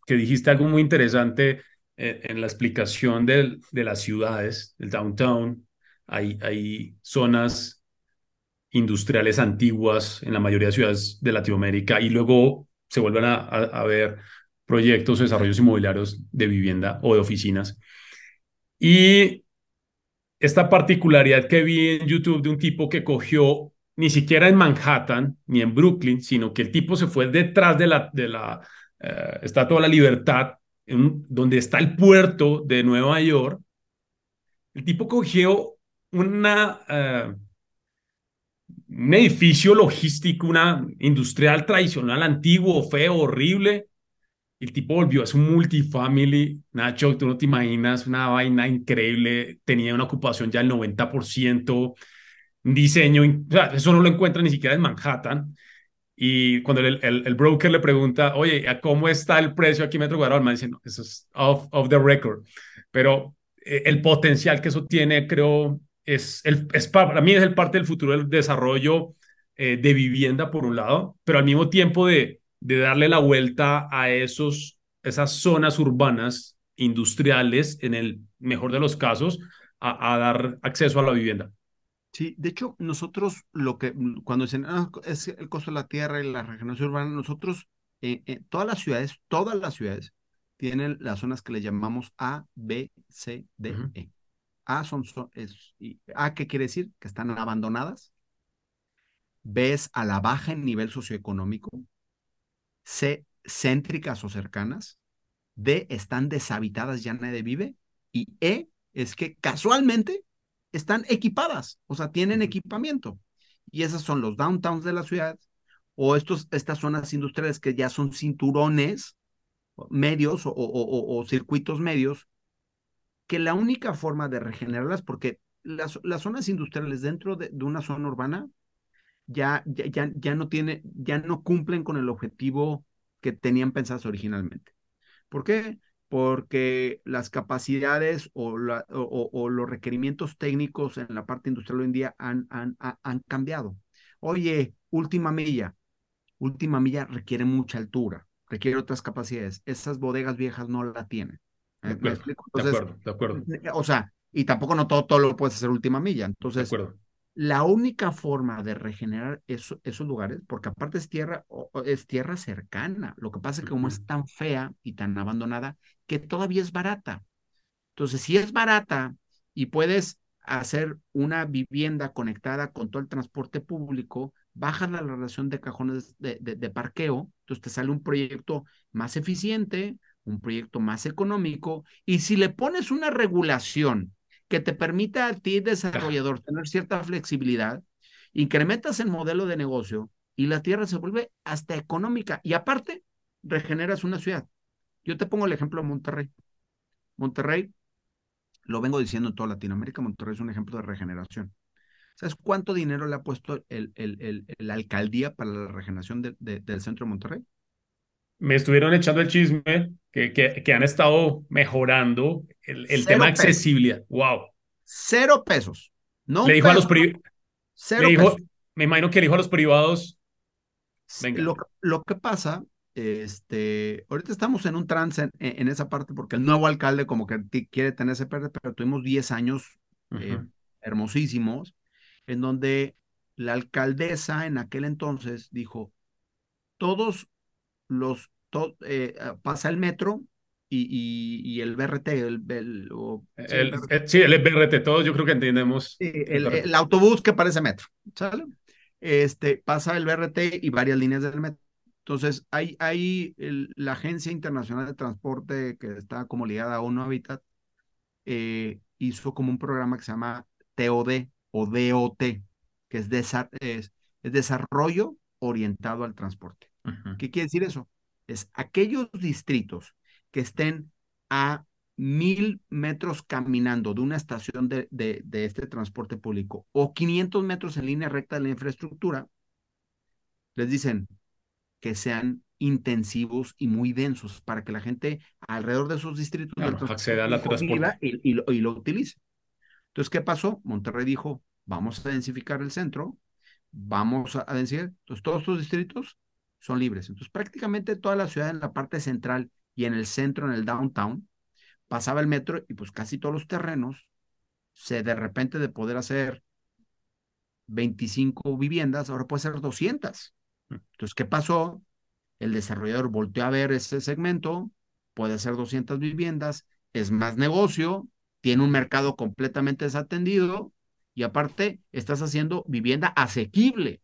que dijiste algo muy interesante eh, en la explicación de, de las ciudades, del downtown. Hay, hay zonas industriales antiguas en la mayoría de ciudades de Latinoamérica y luego se vuelven a, ver proyectos o desarrollos inmobiliarios de vivienda o de oficinas. Y esta particularidad que vi en YouTube de un tipo que cogió ni siquiera en Manhattan ni en Brooklyn, sino que el tipo se fue detrás de la, de la uh, Estatua de la Libertad, donde está el puerto de Nueva York. El tipo cogió una, uh, un edificio logístico, una industrial tradicional, antiguo, feo, horrible. El tipo volvió a su multifamily. Nacho, tú no te imaginas, una vaina increíble. Tenía una ocupación ya del 90%. Un diseño, o sea, eso no lo encuentra ni siquiera en Manhattan. Y cuando el, el, broker le pregunta, oye, ¿a cómo está el precio aquí metro cuadrado? El man dice, no, eso es off, off the record. Pero eh, el potencial que eso tiene, creo, es, el, es para mí es el parte del futuro del desarrollo eh, de vivienda, por un lado, pero al mismo tiempo de, de darle la vuelta a esos, esas zonas urbanas industriales, en el mejor de los casos, a, a dar acceso a la vivienda. Sí, de hecho, nosotros lo que, cuando dicen, ah, es el costo de la tierra y la regeneración urbana, nosotros, eh, eh, todas las ciudades, todas las ciudades tienen las zonas que le llamamos A, B, C, D, E. A son, es, A, ¿qué quiere decir? Que están abandonadas. B es a la baja en nivel socioeconómico. C, céntricas o cercanas. D, están deshabitadas, ya nadie vive. Y E, es que casualmente están equipadas, o sea, tienen equipamiento. Y esas son los downtowns de la ciudad o estos, estas zonas industriales que ya son cinturones medios o, circuitos medios, que la única forma de regenerarlas, porque las, las zonas industriales dentro de, una zona urbana ya, ya, ya, no tiene, ya no cumplen con el objetivo que tenían pensados originalmente. ¿Por qué? porque las capacidades o, los requerimientos técnicos en la parte industrial hoy en día han, han, han cambiado. Oye, última milla, última milla requiere mucha altura, requiere otras capacidades. Esas bodegas viejas no la tienen. De acuerdo, de acuerdo, O sea, y tampoco no todo, todo lo puedes hacer última milla. Entonces, de acuerdo. la única forma de regenerar esos lugares, porque aparte es tierra, es tierra cercana, lo que pasa es que como es tan fea y tan abandonada, que todavía es barata. Entonces, si es barata y puedes hacer una vivienda conectada con todo el transporte público, bajas la relación de cajones de, de parqueo, entonces te sale un proyecto más eficiente, un proyecto más económico, y si le pones una regulación que te permita a ti, desarrollador, tener cierta flexibilidad, incrementas el modelo de negocio y la tierra se vuelve hasta económica. Y aparte, regeneras una ciudad. Yo te pongo el ejemplo de Monterrey. Monterrey, lo vengo diciendo en toda Latinoamérica, Monterrey es un ejemplo de regeneración. ¿Sabes cuánto dinero le ha puesto el, el, la alcaldía para la regeneración del centro de Monterrey? Me estuvieron echando el chisme que, que, han estado mejorando el, el tema de accesibilidad. ¡Wow! Cero pesos. No le dijo a los privados. Me imagino que le dijo a los privados. Venga. Lo, lo, que pasa, este, ahorita estamos en un trance en, esa parte porque el nuevo alcalde como que quiere tener ese PRD, pero tuvimos 10 años eh, hermosísimos en donde la alcaldesa en aquel entonces dijo, todos los eh, ah, pasa el metro y, y, el BRT, el, el, sí, el, BRT, todos yo creo que entendemos. el, autobús que parece metro, ¿sale? Este, pasa el BRT y varias líneas del metro. Entonces, hay, hay la Agencia Internacional de Transporte que está como ligada a UNO Habitat, eh, hizo como un programa que se llama TOD o DOT, que es, es, es Desarrollo Orientado al Transporte. ¿Qué quiere decir eso? Es aquellos distritos que estén a mil metros caminando de una estación de, de, este transporte público o 500 metros en línea recta de la infraestructura, les dicen que sean intensivos y muy densos para que la gente alrededor de esos distritos acceda a la transporte. Y, y, lo, y, lo, utilice. Entonces, ¿qué pasó? Monterrey dijo, vamos a densificar el centro, vamos a densificar. Entonces, todos estos distritos son libres. Entonces, prácticamente toda la ciudad en la parte central y en el centro, en el downtown, pasaba el metro y pues casi todos los terrenos se de repente de poder hacer 25 viviendas, ahora puede ser 200. Mm. Entonces, ¿qué pasó? El desarrollador volteó a ver ese segmento, puede hacer 200 viviendas, es más negocio, tiene un mercado completamente desatendido y aparte estás haciendo vivienda asequible.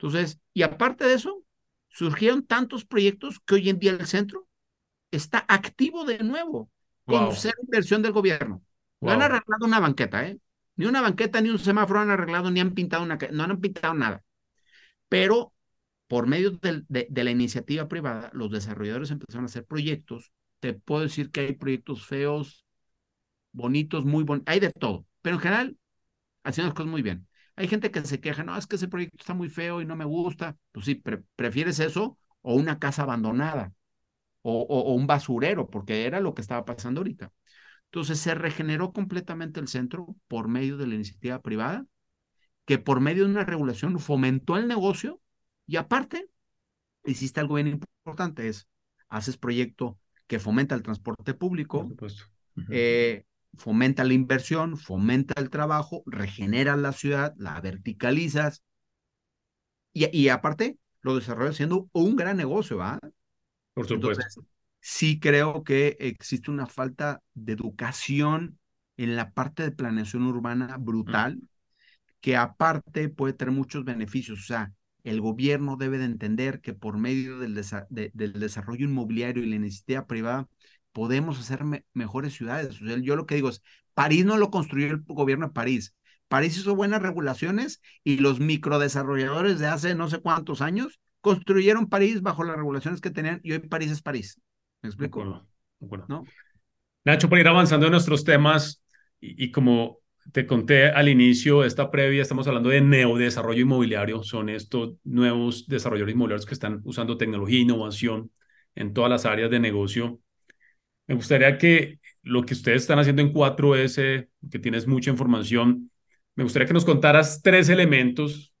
Entonces, y aparte de eso, surgieron tantos proyectos que hoy en día el centro está activo de nuevo con ser inversión del gobierno. No han arreglado una banqueta, ¿eh? Ni una banqueta ni un semáforo han arreglado, ni han pintado una, no han pintado nada. Pero por medio de, de, la iniciativa privada, los desarrolladores empezaron a hacer proyectos. Te puedo decir que hay proyectos feos, bonitos, muy bonitos, hay de todo. Pero en general, haciendo las cosas muy bien. Hay gente que se queja, no, es que ese proyecto está muy feo y no me gusta. Pues sí, prefieres eso o una casa abandonada o, o, un basurero, porque era lo que estaba pasando ahorita. Entonces se regeneró completamente el centro por medio de la iniciativa privada, que por medio de una regulación fomentó el negocio y aparte hiciste algo bien importante, es haces proyecto que fomenta el transporte público, eh, fomenta la inversión, fomenta el trabajo, regenera la ciudad, la verticalizas y, y aparte lo desarrollas siendo un gran negocio, ¿va? Por supuesto. sí creo que existe una falta de educación en la parte de planeación urbana brutal, que aparte puede tener muchos beneficios. O sea, el gobierno debe de entender que por medio del, del desarrollo inmobiliario y la iniciativa privada podemos hacer mejores ciudades. O sea, yo lo que digo es, París no lo construyó el gobierno de París. París hizo buenas regulaciones y los microdesarrolladores de hace no sé cuántos años construyeron París bajo las regulaciones que tenían y hoy París es París. ¿Me explico? ¿No? Nacho, para ir avanzando en nuestros temas y, como te conté al inicio de esta previa, estamos hablando de neodesarrollo inmobiliario. Son estos nuevos desarrolladores inmobiliarios que están usando tecnología e innovación en todas las áreas de negocio. Me gustaría que lo que ustedes están haciendo en 4S, que tienes mucha información, me gustaría que nos contaras tres elementos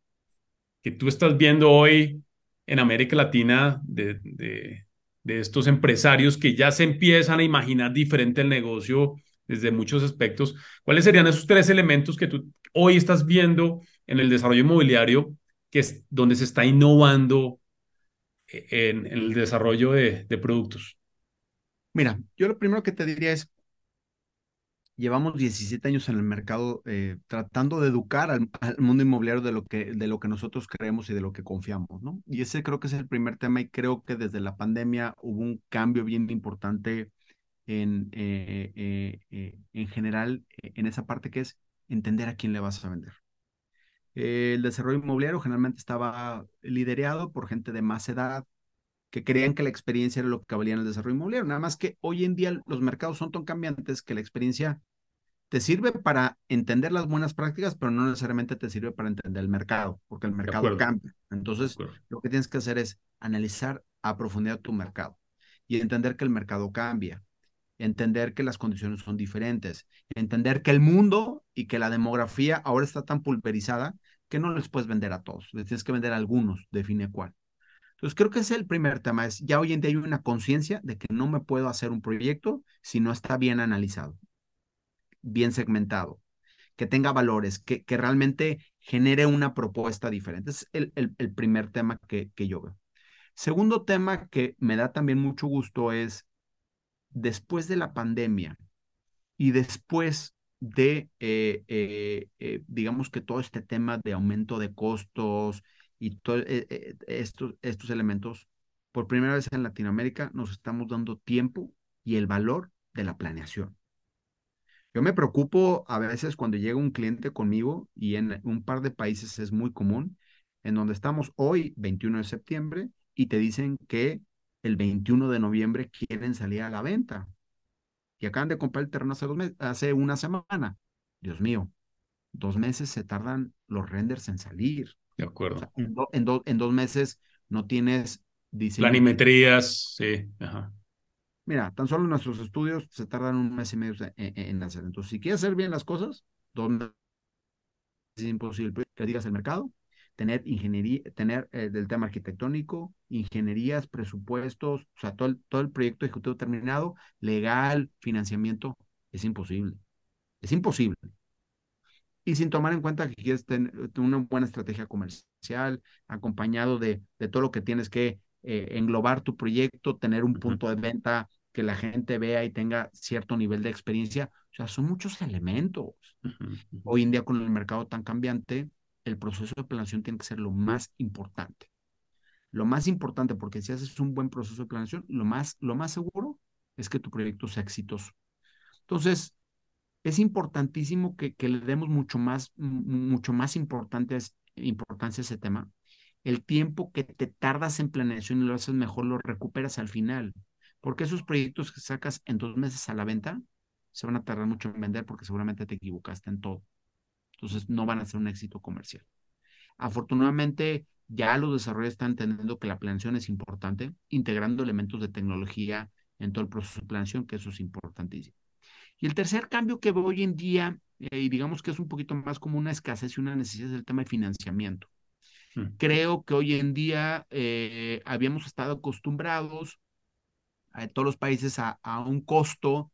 que tú estás viendo hoy en América Latina de, de, estos empresarios que ya se empiezan a imaginar diferente el negocio desde muchos aspectos. ¿Cuáles serían esos tres elementos que tú hoy estás viendo en el desarrollo inmobiliario, que es donde se está innovando en, en el desarrollo de, de productos? Mira, yo lo primero que te diría es, llevamos 17 años en el mercado eh, tratando de educar al, mundo inmobiliario de lo, que, de lo que nosotros creemos y de lo que confiamos, ¿no? Y ese creo que es el primer tema y creo que desde la pandemia hubo un cambio bien importante en, eh, eh, en general en esa parte que es entender a quién le vas a vender. el desarrollo inmobiliario generalmente estaba liderado por gente de más edad, que creían que la experiencia era lo que valía en el desarrollo inmobiliario. Nada más que hoy en día los mercados son tan cambiantes que la experiencia te sirve para entender las buenas prácticas, pero no necesariamente te sirve para entender el mercado, porque el mercado cambia. Entonces, lo que tienes que hacer es analizar a profundidad tu mercado y entender que el mercado cambia, entender que las condiciones son diferentes, entender que el mundo y que la demografía ahora está tan pulverizada que no les puedes vender a todos, les tienes que vender a algunos, define cuál. Entonces, creo que ese es el primer tema, es ya hoy en día hay una conciencia de que no me puedo hacer un proyecto si no está bien analizado bien segmentado, que tenga valores, que, que realmente genere una propuesta diferente. Es el, el, primer tema que, que yo veo. Segundo tema que me da también mucho gusto es, después de la pandemia y después de, eh, eh, eh, digamos que todo este tema de aumento de costos y todos estos, estos elementos, por primera vez en Latinoamérica nos estamos dando tiempo y el valor de la planeación. Yo me preocupo a veces cuando llega un cliente conmigo y en un par de países es muy común, en donde estamos hoy, 21 de septiembre, y te dicen que el 21 de noviembre quieren salir a la venta. Y acaban de comprar el terreno hace, dos hace una semana. Dios mío, dos meses se tardan los renders en salir. De acuerdo. en, en, dos meses no tienes diseño. Planimetrías, sí. Ajá. Mira, tan solo nuestros estudios se tardan un mes y medio en, hacer. Entonces, si quieres hacer bien las cosas, ¿dónde es imposible que digas el mercado, tener ingeniería, tener eh, del tema arquitectónico, ingenierías, presupuestos, o sea, todo el, todo el proyecto ejecutivo terminado, legal, financiamiento, es imposible. Es imposible. Y sin tomar en cuenta que quieres tener una buena estrategia comercial, acompañado de, de todo lo que tienes que eh, englobar tu proyecto, tener un punto de venta que la gente vea y tenga cierto nivel de experiencia. O sea, son muchos elementos. Hoy en día con el mercado tan cambiante, el proceso de planeación tiene que ser lo más importante. Lo más importante, porque si haces un buen proceso de planeación, lo más, lo más seguro es que tu proyecto sea exitoso. Entonces, es importantísimo que, le demos mucho más, mucho más importancia a ese tema. El tiempo que te tardas en planeación y lo haces mejor, lo recuperas al final. Porque esos proyectos que sacas en dos meses a la venta se van a tardar mucho en vender porque seguramente te equivocaste en todo. Entonces no van a ser un éxito comercial. Afortunadamente, ya los desarrolladores están entendiendo que la planeación es importante, integrando elementos de tecnología en todo el proceso de planeación, que eso es importantísimo. Y el tercer cambio que veo hoy en día, eh, y digamos que es un poquito más como una escasez y una necesidad, es el tema de financiamiento. Mm. Creo que hoy en día eh, habíamos estado acostumbrados a todos los países a, un costo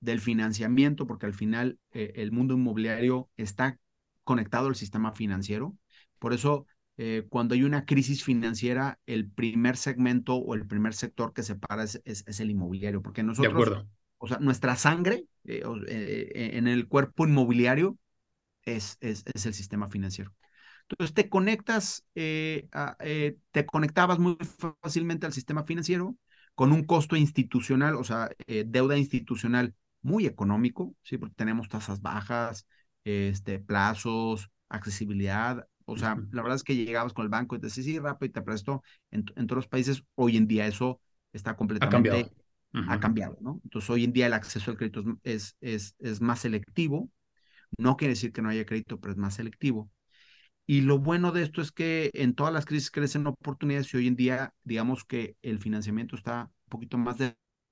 del financiamiento, porque al final eh, el mundo inmobiliario está conectado al sistema financiero. Por eso eh, cuando hay una crisis financiera, el primer segmento o el primer sector que se para es, es, el inmobiliario, porque nosotros, de acuerdo. O sea, nuestra sangre eh, eh, en el cuerpo inmobiliario es, es, es, el sistema financiero. Entonces te conectas, te conectabas muy fácilmente al sistema financiero con un costo institucional, o sea, deuda institucional muy económico, ¿sí? porque tenemos tasas bajas, este, plazos, accesibilidad, o sea, la verdad es que llegabas con el banco y te decías, sí, rápido y te presto. En, todos los países, hoy en día eso está completamente... Ha cambiado. Ha cambiado, ¿no? Entonces, hoy en día el acceso al crédito es, es, es más selectivo. No quiere decir que no haya crédito, pero es más selectivo. Y lo bueno de esto es que en todas las crisis crecen oportunidades y hoy en día, digamos que el financiamiento está un poquito más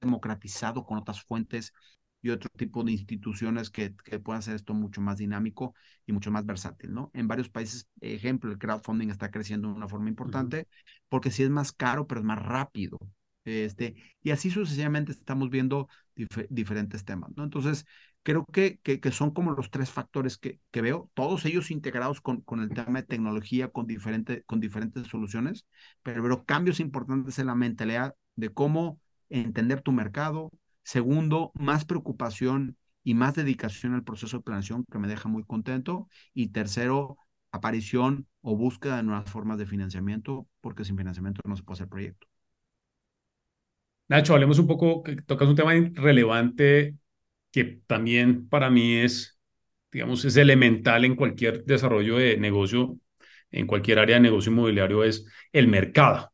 democratizado con otras fuentes y otro tipo de instituciones que, que puedan hacer esto mucho más dinámico y mucho más versátil, ¿no? En varios países, ejemplo, el crowdfunding está creciendo de una forma importante porque sí es más caro, pero es más rápido. Este, y así sucesivamente estamos viendo diferentes temas, ¿no? Entonces, creo que, que, son como los tres factores que, que veo, todos ellos integrados con, con el tema de tecnología, con, diferente, con diferentes soluciones, pero cambios importantes en la mentalidad de cómo entender tu mercado, Segundo, más preocupación y más dedicación al proceso de planeación, que me deja muy contento. Y tercero, aparición o búsqueda de nuevas formas de financiamiento, porque sin financiamiento no se puede hacer proyecto. Nacho, hablemos un poco, tocas un tema relevante que también para mí es, digamos, es elemental en cualquier desarrollo de negocio, en cualquier área de negocio inmobiliario, es el mercado.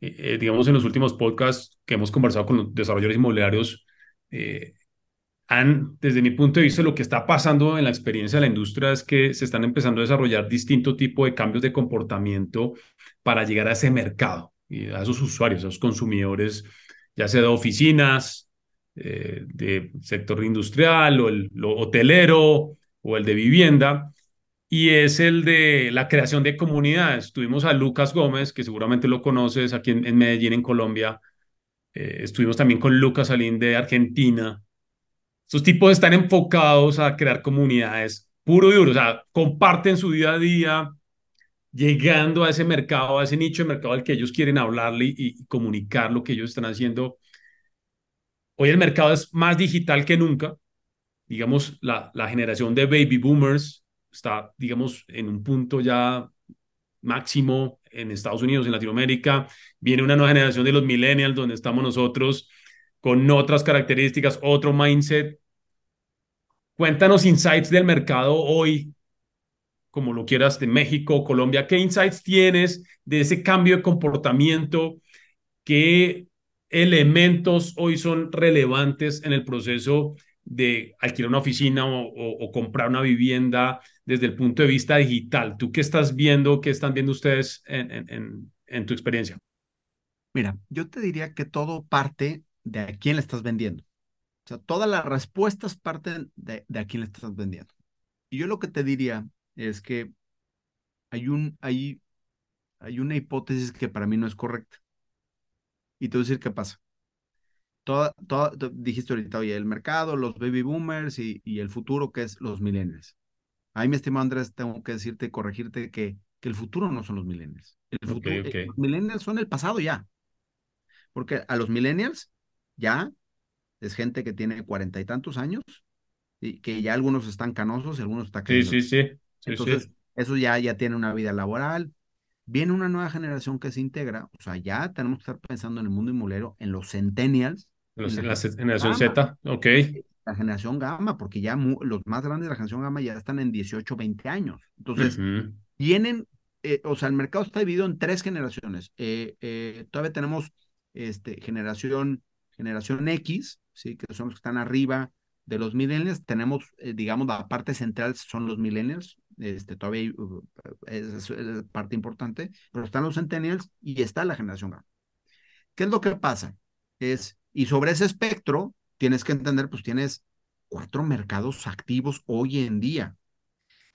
Eh, eh, digamos, en los últimos podcasts que hemos conversado con los desarrolladores inmobiliarios, eh, han, desde mi punto de vista, lo que está pasando en la experiencia de la industria es que se están empezando a desarrollar distinto tipo de cambios de comportamiento para llegar a ese mercado y a esos usuarios, a esos consumidores, ya sea de oficinas, eh, de sector industrial o el hotelero o el de vivienda, y es el de la creación de comunidades. Tuvimos a Lucas Gómez, que seguramente lo conoces aquí en Medellín, en Colombia, eh, estuvimos también con Lucas Salín de Argentina. Estos tipos están enfocados a crear comunidades puro y duro, o sea, comparten su día a día, llegando a ese mercado, a ese nicho de mercado al que ellos quieren hablarle y, comunicar lo que ellos están haciendo. Hoy el mercado es más digital que nunca. Digamos, la, la generación de baby boomers está, digamos, en un punto ya máximo en Estados Unidos, en Latinoamérica. Viene una nueva generación de los millennials, donde estamos nosotros con otras características, otro mindset. Cuéntanos insights del mercado hoy, como lo quieras, de México, Colombia. ¿Qué insights tienes de ese cambio de comportamiento? ¿Qué elementos hoy son relevantes en el proceso de alquilar una oficina o, comprar una vivienda desde el punto de vista digital? ¿Tú qué estás viendo, qué están viendo ustedes en, tu experiencia? Mira, yo te diría que todo parte de a quién le estás vendiendo. O sea, todas las respuestas parten de, de, a quién le estás vendiendo. Y yo lo que te diría es que hay, un, hay, hay una hipótesis que para mí no es correcta. Y te voy a decir qué pasa toda, toda, dijiste ahorita, oye, el mercado, los baby boomers y, y el futuro que es los millennials. Ahí, mi estimado Andrés, tengo que decirte, corregirte que, que el futuro no son los millennials. El futuro, Los millennials son el pasado ya. Porque a los millennials ya es gente que tiene cuarenta y tantos años y que ya algunos están canosos y algunos están Sí, sí, sí. Entonces, eso ya, ya tiene una vida laboral, viene una nueva generación que se integra, o sea, ya tenemos que estar pensando en el mundo inmobiliario, en los centennials, la, generación Z, ok. La generación gamma, porque ya los más grandes de la generación gamma ya están en 18, 20 años. Entonces, vienen, eh, o sea, el mercado está dividido en tres generaciones. Eh, eh, todavía tenemos este, generación, generación X, ¿sí? que son los que están arriba de los millennials. Tenemos, digamos, la parte central son los millennials, este, todavía uh, es, parte importante, pero están los centennials y está la generación gamma. ¿Qué es lo que pasa? Es, y sobre ese espectro, tienes que entender, pues tienes cuatro mercados activos hoy en día.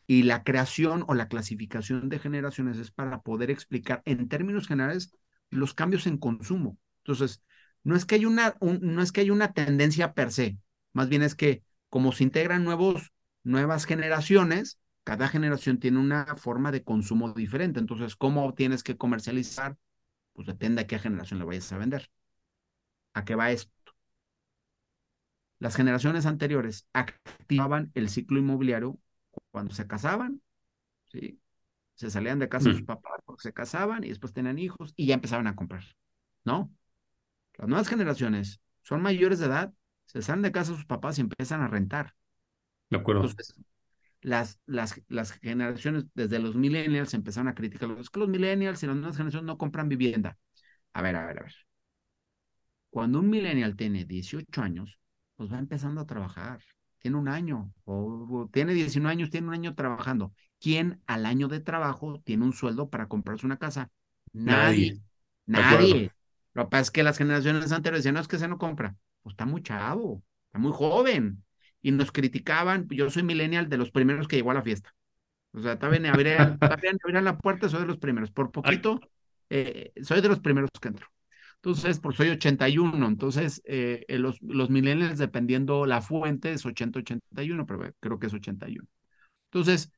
Y la creación o la clasificación de generaciones es para poder explicar en términos generales los cambios en consumo. Entonces, no es que hay una, no es que hay una tendencia per se, más bien es que como se integran nuevos, nuevas generaciones, cada generación tiene una forma de consumo diferente. Entonces, ¿cómo tienes que comercializar? Pues depende a qué generación le vayas a vender. ¿A qué va esto? Las generaciones anteriores activaban el ciclo inmobiliario cuando se casaban, ¿sí? Se salían de casa de sus mm. papás porque se casaban y después tenían hijos y ya empezaban a comprar, ¿no? Las nuevas generaciones son mayores de edad, se salen de casa de sus papás y empiezan a rentar. De acuerdo. Entonces, las, las, las generaciones, desde los millennials, empezaron a criticar. Es que los millennials y las nuevas generaciones no compran vivienda. A ver, a ver, a ver. Cuando un millennial tiene 18 años, pues va empezando a trabajar. Tiene un año, o, tiene 19 años, tiene un año trabajando. ¿Quién al año de trabajo tiene un sueldo para comprarse una casa? Nadie. Nadie. Lo que pasa es que las generaciones anteriores decían, no, es que se no compra. Pues está muy chavo, está muy joven. Y nos criticaban, yo soy millennial de los primeros que llegó a la fiesta. O sea, también abrían, (laughs) abrían la puerta, soy de los primeros. Por poquito, eh, soy de los primeros que entro. Entonces, por soy 81, entonces eh, eh, los, los millennials, dependiendo la fuente, es 80-81, pero creo que es 81. Entonces,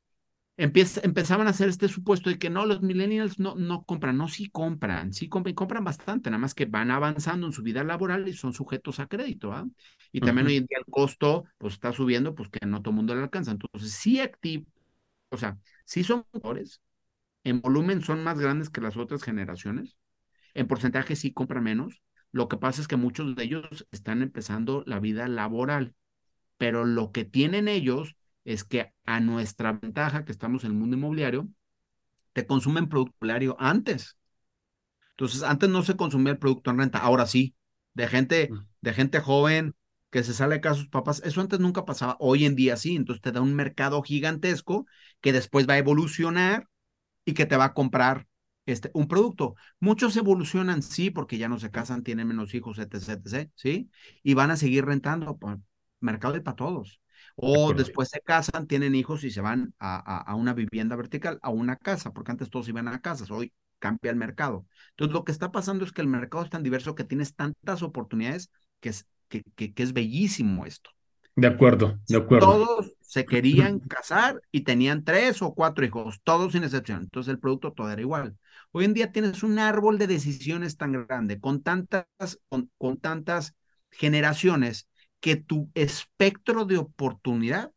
empezaban a hacer este supuesto de que no, los millennials no, no compran, no, sí compran, sí compran, compran bastante, nada más que van avanzando en su vida laboral y son sujetos a crédito, ¿ah? Y también hoy en día el costo, pues está subiendo, pues que no todo el mundo le alcanza. Entonces, sí activo, o sea, sí son mejores, en volumen son más grandes que las otras generaciones, en porcentaje sí compran menos, lo que pasa es que muchos de ellos están empezando la vida laboral, pero lo que tienen ellos es que a nuestra ventaja, que estamos en el mundo inmobiliario, te consumen producto inmobiliario antes. Entonces, antes no se consumía el producto en renta, ahora sí, de gente, mm. de gente joven que se sale de casa sus papás, eso antes nunca pasaba, hoy en día sí, entonces te da un mercado gigantesco que después va a evolucionar y que te va a comprar este, un producto. Muchos evolucionan, sí, porque ya no se casan, tienen menos hijos, etc., etc., ¿sí? Y van a seguir rentando, mercado de para todos. O después se casan, tienen hijos y se van a, a, una vivienda vertical, a una casa, porque antes todos iban a casas, hoy cambia el mercado. Entonces, lo que está pasando es que el mercado es tan diverso que tienes tantas oportunidades que es, que, que, es bellísimo esto. De acuerdo, de acuerdo. Todos se querían casar y tenían tres o cuatro hijos, todos sin excepción. Entonces el producto todo era igual. Hoy en día tienes un árbol de decisiones tan grande, con tantas, con, con tantas generaciones, que tu espectro de oportunidad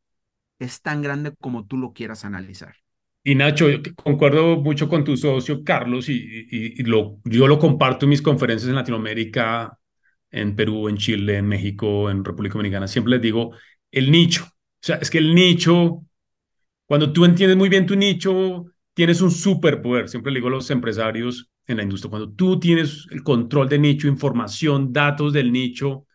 es tan grande como tú lo quieras analizar. Y Nacho, concuerdo mucho con tu socio Carlos y, yo lo comparto en mis conferencias en Latinoamérica, en Perú, en Chile, en México, en República Dominicana. Siempre les digo, el nicho. O sea, es que el nicho, cuando tú entiendes muy bien tu nicho, tienes un superpoder. Siempre le digo a los empresarios en la industria, cuando tú tienes el control de nicho, información, datos del nicho,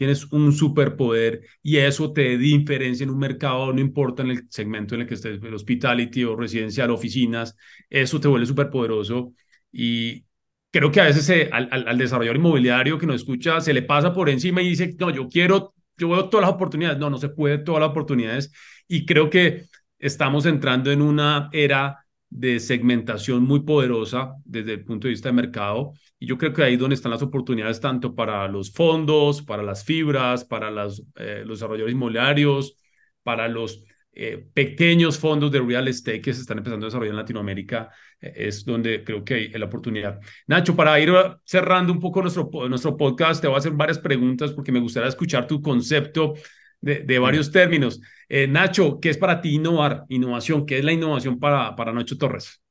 tienes un superpoder y eso te diferencia en un mercado, no importa en el segmento en el que estés, el hospitality o residencial, oficinas, eso te vuelve superpoderoso. Y creo que a veces al, al, desarrollador inmobiliario que nos escucha se le pasa por encima y dice, no, yo quiero, yo veo todas las oportunidades, no, no se puede todas las oportunidades. Y creo que estamos entrando en una era de segmentación muy poderosa desde el punto de vista de mercado y yo creo que ahí donde están las oportunidades tanto para los fondos, para las fibras, para las, eh, los desarrolladores inmobiliarios, para los eh, pequeños fondos de real estate que se están empezando a desarrollar en Latinoamérica, eh, es donde creo que hay la oportunidad. Nacho, para ir cerrando un poco nuestro, nuestro podcast, te voy a hacer varias preguntas porque me gustaría escuchar tu concepto de, de varios términos. Nacho, ¿qué es para ti innovar? Innovación, ¿qué es la innovación para, para Nacho Torres?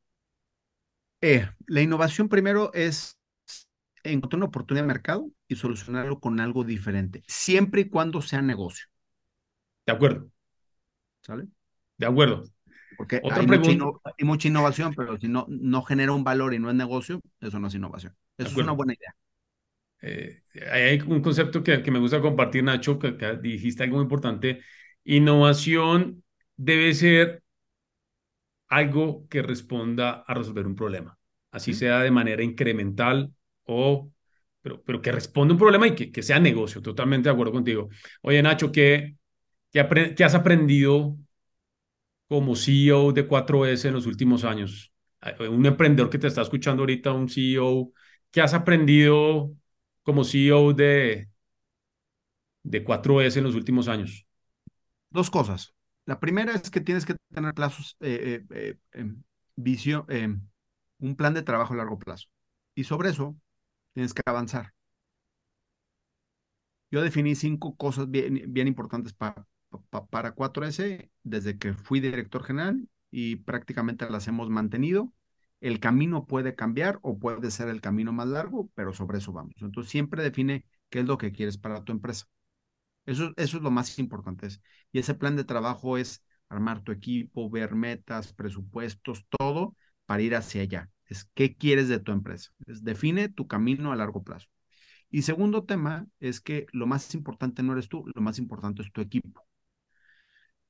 la innovación primero es encontrar una oportunidad de mercado y solucionarlo con algo diferente, siempre y cuando sea negocio. De acuerdo. ¿Sale? De acuerdo. Porque hay, mucha innovación, pero si no, no genera un valor y no es negocio, eso no es innovación. Eso es una buena idea. Eh, hay un concepto que, que, me gusta compartir, Nacho, que dijiste algo muy importante. Innovación debe ser algo que responda a resolver un problema, así sea de manera incremental o, pero, pero que responda a un problema y que, que, sea negocio, totalmente de acuerdo contigo. Oye, Nacho, ¿qué, qué, qué has aprendido como CEO de 4S en los últimos años? Un emprendedor que te está escuchando ahorita, un CEO, ¿qué has aprendido como CEO de, de 4S en los últimos años? Dos cosas. La primera es que tienes que tener plazos, eh, eh, eh, em, visión, em, un plan de trabajo a largo plazo. Y sobre eso tienes que avanzar. Yo definí cinco cosas bien, bien importantes para, para 4S desde que fui director general y prácticamente las hemos mantenido. El camino puede cambiar o puede ser el camino más largo, pero sobre eso vamos. Entonces siempre define qué es lo que quieres para tu empresa. Eso, es lo más importante. Y ese plan de trabajo es armar tu equipo, ver metas, presupuestos, todo para ir hacia allá. Es qué quieres de tu empresa. define tu camino a largo plazo. Y segundo tema es que lo más importante no eres tú, lo más importante es tu equipo.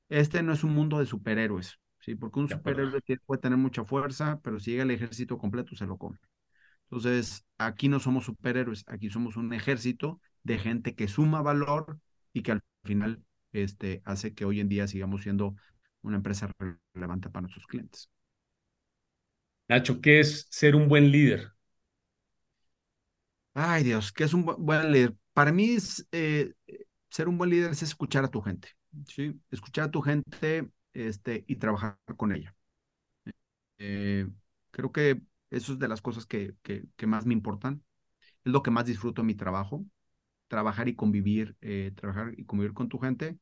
Este no es un mundo de superhéroes, ¿sí? Porque un superhéroe puede tener mucha fuerza, pero si llega el ejército completo, se lo come. Entonces, aquí no somos superhéroes, aquí somos un ejército de gente que suma valor y que al final este, hace que hoy en día sigamos siendo una empresa relevante para nuestros clientes. Nacho, ¿qué es ser un buen líder? Ay Dios, ¿qué es un buen líder? Para mí es, eh, ser un buen líder es escuchar a tu gente. ¿sí? Escuchar a tu gente este, y trabajar con ella. Eh, creo que eso es de las cosas que, que, más me importan. Es lo que más disfruto en mi trabajo. Trabajar y convivir, eh, trabajar y convivir con tu gente.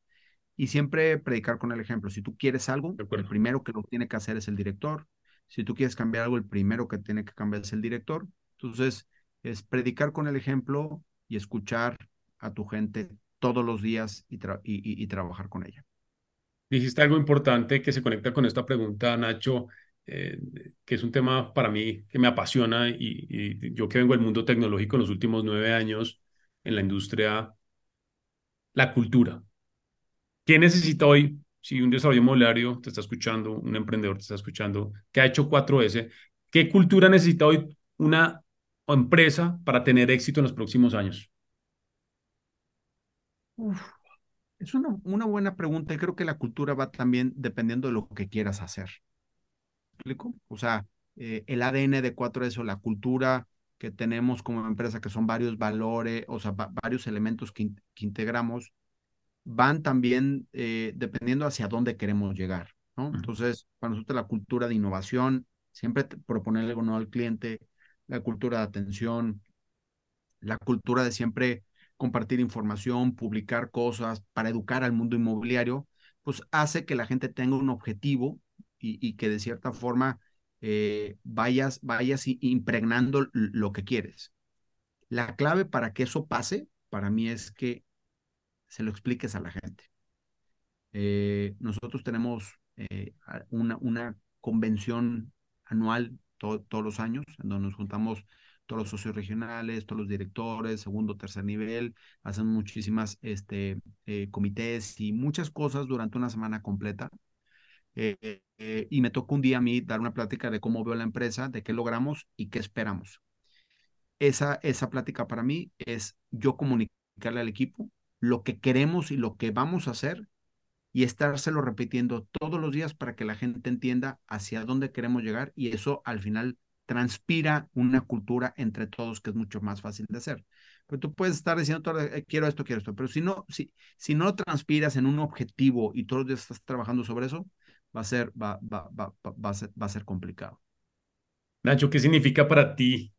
Y siempre predicar con el ejemplo. Si tú quieres algo, el primero que lo tiene que hacer es el director. Si tú quieres cambiar algo, el primero que tiene que cambiar es el director. Entonces, es predicar con el ejemplo y escuchar a tu gente todos los días y, trabajar con ella. Dijiste algo importante que se conecta con esta pregunta, Nacho, eh, que es un tema para mí que me apasiona y, yo que vengo del mundo tecnológico en los últimos nueve años en la industria, la cultura. ¿Qué necesita hoy si un desarrollo inmobiliario te está escuchando, un emprendedor te está escuchando, que ha hecho 4S, ¿qué cultura necesita hoy una empresa para tener éxito en los próximos años? Es una, una, buena pregunta y creo que la cultura va también dependiendo de lo que quieras hacer. explico? O sea, eh, el ADN de 4S o la cultura que tenemos como empresa, que son varios valores, o sea, varios elementos que, integramos, van también eh, dependiendo hacia dónde queremos llegar, ¿no? Entonces, para nosotros la cultura de innovación, siempre proponerle algo nuevo al cliente, la cultura de atención, la cultura de siempre compartir información, publicar cosas para educar al mundo inmobiliario, pues hace que la gente tenga un objetivo y, que de cierta forma eh, vayas, vayas impregnando lo que quieres. La clave para que eso pase, para mí, es que se lo expliques a la gente. Eh, nosotros tenemos eh, una, una convención anual todos los años, en donde nos juntamos todos los socios regionales, todos los directores, segundo, tercer nivel, hacen muchísimas este, eh, comités y muchas cosas durante una semana completa. Eh, eh, y me tocó un día a mí dar una plática de cómo veo la empresa, de qué logramos y qué esperamos. Esa, esa plática para mí es yo comunicarle al equipo lo que queremos y lo que vamos a hacer y estárselo repitiendo todos los días para que la gente entienda hacia dónde queremos llegar y eso al final transpira una cultura entre todos que es mucho más fácil de hacer. Pero tú puedes estar diciendo, eh, quiero esto, quiero esto, pero si no, si, si no transpiras en un objetivo y todos estás trabajando sobre eso, va a ser, va, va, va, va, a va a ser complicado. Nacho, ¿qué significa para ti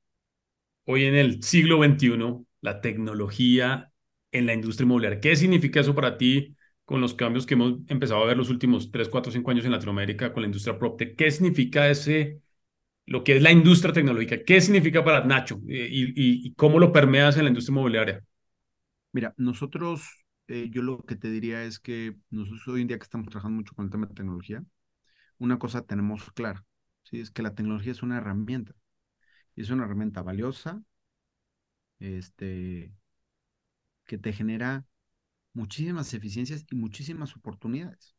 hoy en el siglo XXI la tecnología en la industria inmobiliaria? ¿Qué significa eso para ti con los cambios que hemos empezado a ver los últimos 3, 4, 5 años en Latinoamérica con la industria PropTech? ¿Qué significa ese lo que es la industria tecnológica. ¿Qué significa para Nacho eh, y, cómo lo permeas en la industria inmobiliaria? Mira, nosotros, eh, yo lo que te diría es que nosotros hoy en día que estamos trabajando mucho con el tema de tecnología, una cosa tenemos clara, ¿sí? es que la tecnología es una herramienta. Es una herramienta valiosa, este, que te genera muchísimas eficiencias y muchísimas oportunidades.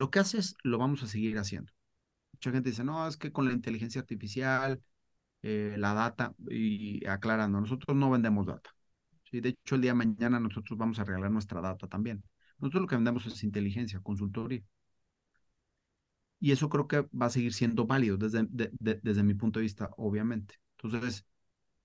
Lo que haces, lo vamos a seguir haciendo. Mucha gente dice, no, es que con la inteligencia artificial, eh, la data, y aclarando, nosotros no vendemos data. ¿sí? De hecho, el día de mañana nosotros vamos a regalar nuestra data también. Nosotros lo que vendemos es inteligencia, consultoría. Y eso creo que va a seguir siendo válido desde, desde mi punto de vista, obviamente. Entonces,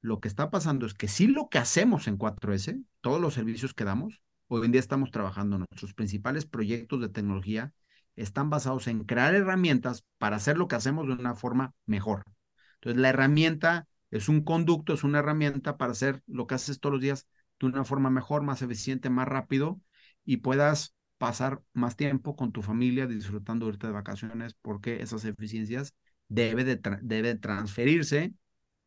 lo que está pasando es que si lo que hacemos en 4S, todos los servicios que damos, hoy en día estamos trabajando, nuestros principales proyectos de tecnología están basados en crear herramientas para hacer lo que hacemos de una forma mejor. Entonces, la herramienta es un conducto, es una herramienta para hacer lo que haces todos los días de una forma mejor, más eficiente, más rápido y puedas pasar más tiempo con tu familia disfrutando ahorita de vacaciones porque esas eficiencias debe de debe transferirse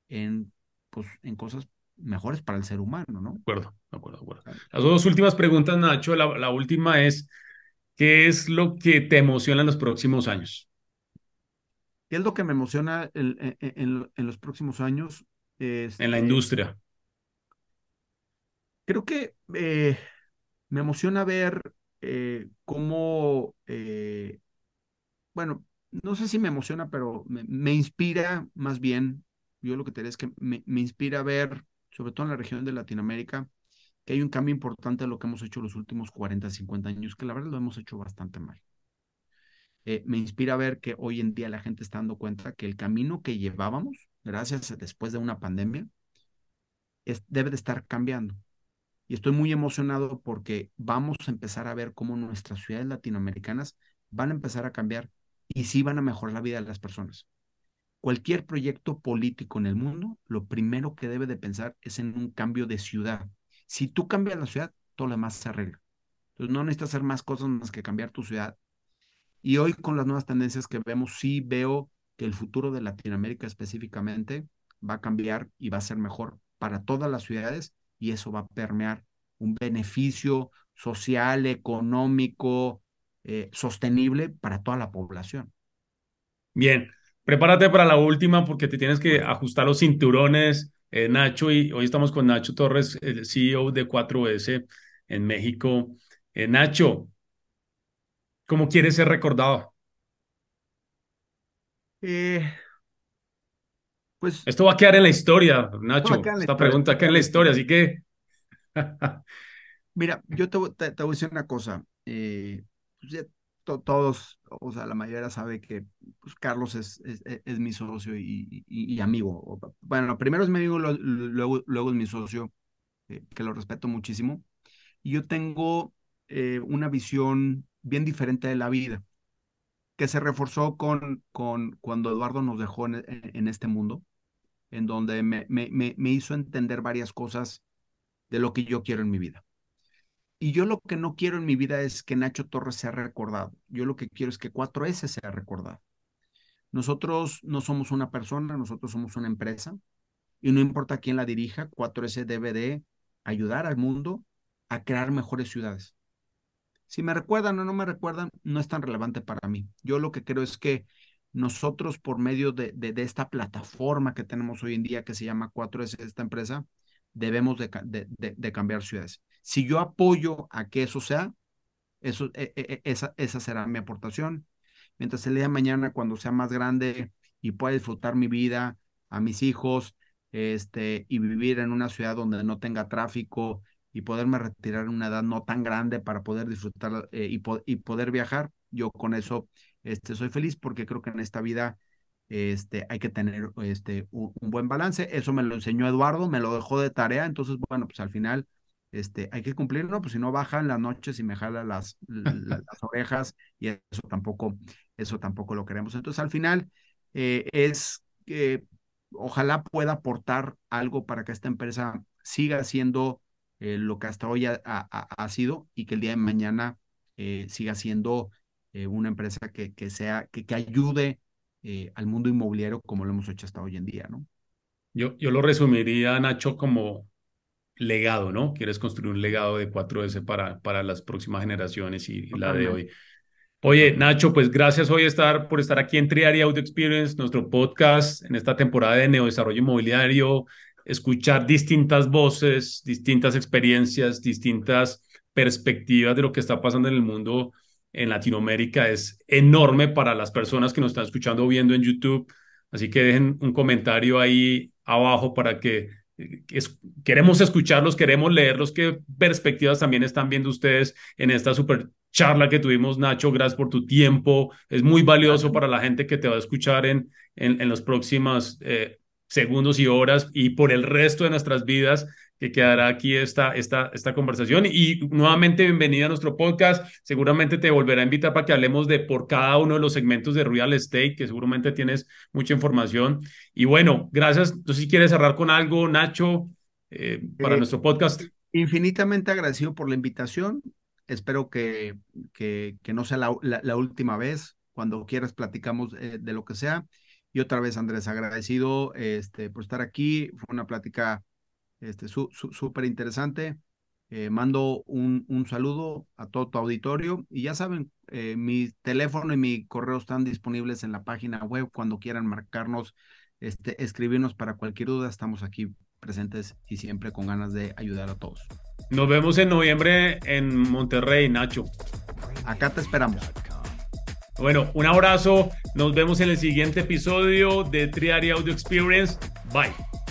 en, pues, en cosas mejores para el ser humano, ¿no? De acuerdo, de acuerdo, de acuerdo. Las dos últimas preguntas, Nacho. La, la última es, ¿qué es lo que te emociona en los próximos años? ¿Qué es lo que me emociona en, en, en los próximos años? en la industria. Creo que eh, me emociona ver eh, cómo, eh, bueno, no sé si me emociona, pero me, inspira más bien, yo lo que te diré es que me, me, inspira ver, sobre todo en la región de Latinoamérica, que hay un cambio importante en lo que hemos hecho los últimos 40, 50 años, que la verdad lo hemos hecho bastante mal. Eh, me inspira ver que hoy en día la gente está dando cuenta que el camino que llevábamos, gracias a después de una pandemia, es, debe de estar cambiando. Y estoy muy emocionado porque vamos a empezar a ver cómo nuestras ciudades latinoamericanas van a empezar a cambiar y sí van a mejorar la vida de las personas. Cualquier proyecto político en el mundo, lo primero que debe de pensar es en un cambio de ciudad. Si tú cambias la ciudad, todo lo demás se arregla. Entonces no necesitas hacer más cosas más que cambiar tu ciudad. Y hoy con las nuevas tendencias que vemos, sí veo que el futuro de Latinoamérica específicamente va a cambiar y va a ser mejor para todas las ciudades y eso va a permear un beneficio social, económico, eh, sostenible para toda la población. Bien, prepárate para la última porque te tienes que ajustar los cinturones, eh, Nacho, y hoy estamos con Nacho Torres, el CEO de 4S en México. Eh, Nacho, ¿cómo quieres ser recordado? Eh, pues, Esto va a quedar en la historia, Nacho. Esta pregunta queda en la historia, así que. (laughs) Mira, yo te, voy a decir una cosa. Eh, todos, o sea, la mayoría sabe que pues, Carlos es, es, mi socio y, amigo. Bueno, primero es mi amigo, luego, luego es mi socio, eh, que lo respeto muchísimo. Y yo tengo eh, una visión bien diferente de la vida, que se reforzó con, con cuando Eduardo nos dejó en este mundo en donde me, me, me, hizo entender varias cosas de lo que yo quiero en mi vida. Y yo lo que no quiero en mi vida es que Nacho Torres sea recordado. Yo lo que quiero es que 4S sea recordado. Nosotros no somos una persona, nosotros somos una empresa. Y no importa quién la dirija, 4S debe de ayudar al mundo a crear mejores ciudades. Si me recuerdan o no me recuerdan, no es tan relevante para mí. Yo lo que creo es que nosotros por medio de, de, esta plataforma que tenemos hoy en día que se llama 4S, esta empresa, debemos de, de, cambiar ciudades. Si yo apoyo a que eso sea, eso, e, e, e, esa, esa será mi aportación. Mientras el día de mañana, cuando sea más grande y pueda disfrutar mi vida, a mis hijos, este, y vivir en una ciudad donde no tenga tráfico y poderme retirar en una edad no tan grande para poder disfrutar eh, y, y poder viajar, yo con eso este, soy feliz porque creo que en esta vida este, hay que tener este, un, buen balance. Eso me lo enseñó Eduardo, me lo dejó de tarea, entonces, bueno, pues al final este, hay que cumplirlo, pues si no baja en las noches y me jala las, (laughs) las, orejas y eso tampoco, eso tampoco lo queremos. Entonces, al final eh, es que ojalá pueda aportar algo para que esta empresa siga siendo eh, lo que hasta hoy ha, ha, sido y que el día de mañana eh, siga siendo una empresa que, que sea, que, que ayude eh, al mundo inmobiliario como lo hemos hecho hasta hoy en día, ¿no? Yo, yo lo resumiría, Nacho, como legado, ¿no? Quieres construir un legado de 4S para, para las próximas generaciones y, la de hoy. Oye, Nacho, pues gracias hoy estar, por estar aquí en Triari Audio Experience, nuestro podcast en esta temporada de Neodesarrollo Inmobiliario, escuchar distintas voces, distintas experiencias, distintas perspectivas de lo que está pasando en el mundo en Latinoamérica es enorme para las personas que nos están escuchando o viendo en YouTube. Así que dejen un comentario ahí abajo para que queremos escucharlos, queremos leerlos, qué perspectivas también están viendo ustedes en esta super charla que tuvimos, Nacho. Gracias por tu tiempo. Es muy valioso para la gente que te va a escuchar en, en, los próximos eh, segundos y horas y por el resto de nuestras vidas que quedará aquí esta, esta, esta conversación. Y nuevamente bienvenida a nuestro podcast. Seguramente te volverá a invitar para que hablemos de por cada uno de los segmentos de real estate, que seguramente tienes mucha información. Y bueno, gracias. No si quieres cerrar con algo, Nacho, eh, para eh, nuestro podcast. Infinitamente agradecido por la invitación. Espero que, que, que no sea la, la, última vez. Cuando quieras platicamos eh, de lo que sea. Y otra vez, Andrés, agradecido este, por estar aquí. Fue una plática este, súper interesante. Eh, mando un, un, saludo a todo tu auditorio y ya saben, eh, mi teléfono y mi correo están disponibles en la página web cuando quieran marcarnos, este, escribirnos para cualquier duda, estamos aquí presentes y siempre con ganas de ayudar a todos. Nos vemos en noviembre en Monterrey, Nacho. Acá te esperamos. Bueno, un abrazo, nos vemos en el siguiente episodio de Triaria Audio Experience. Bye.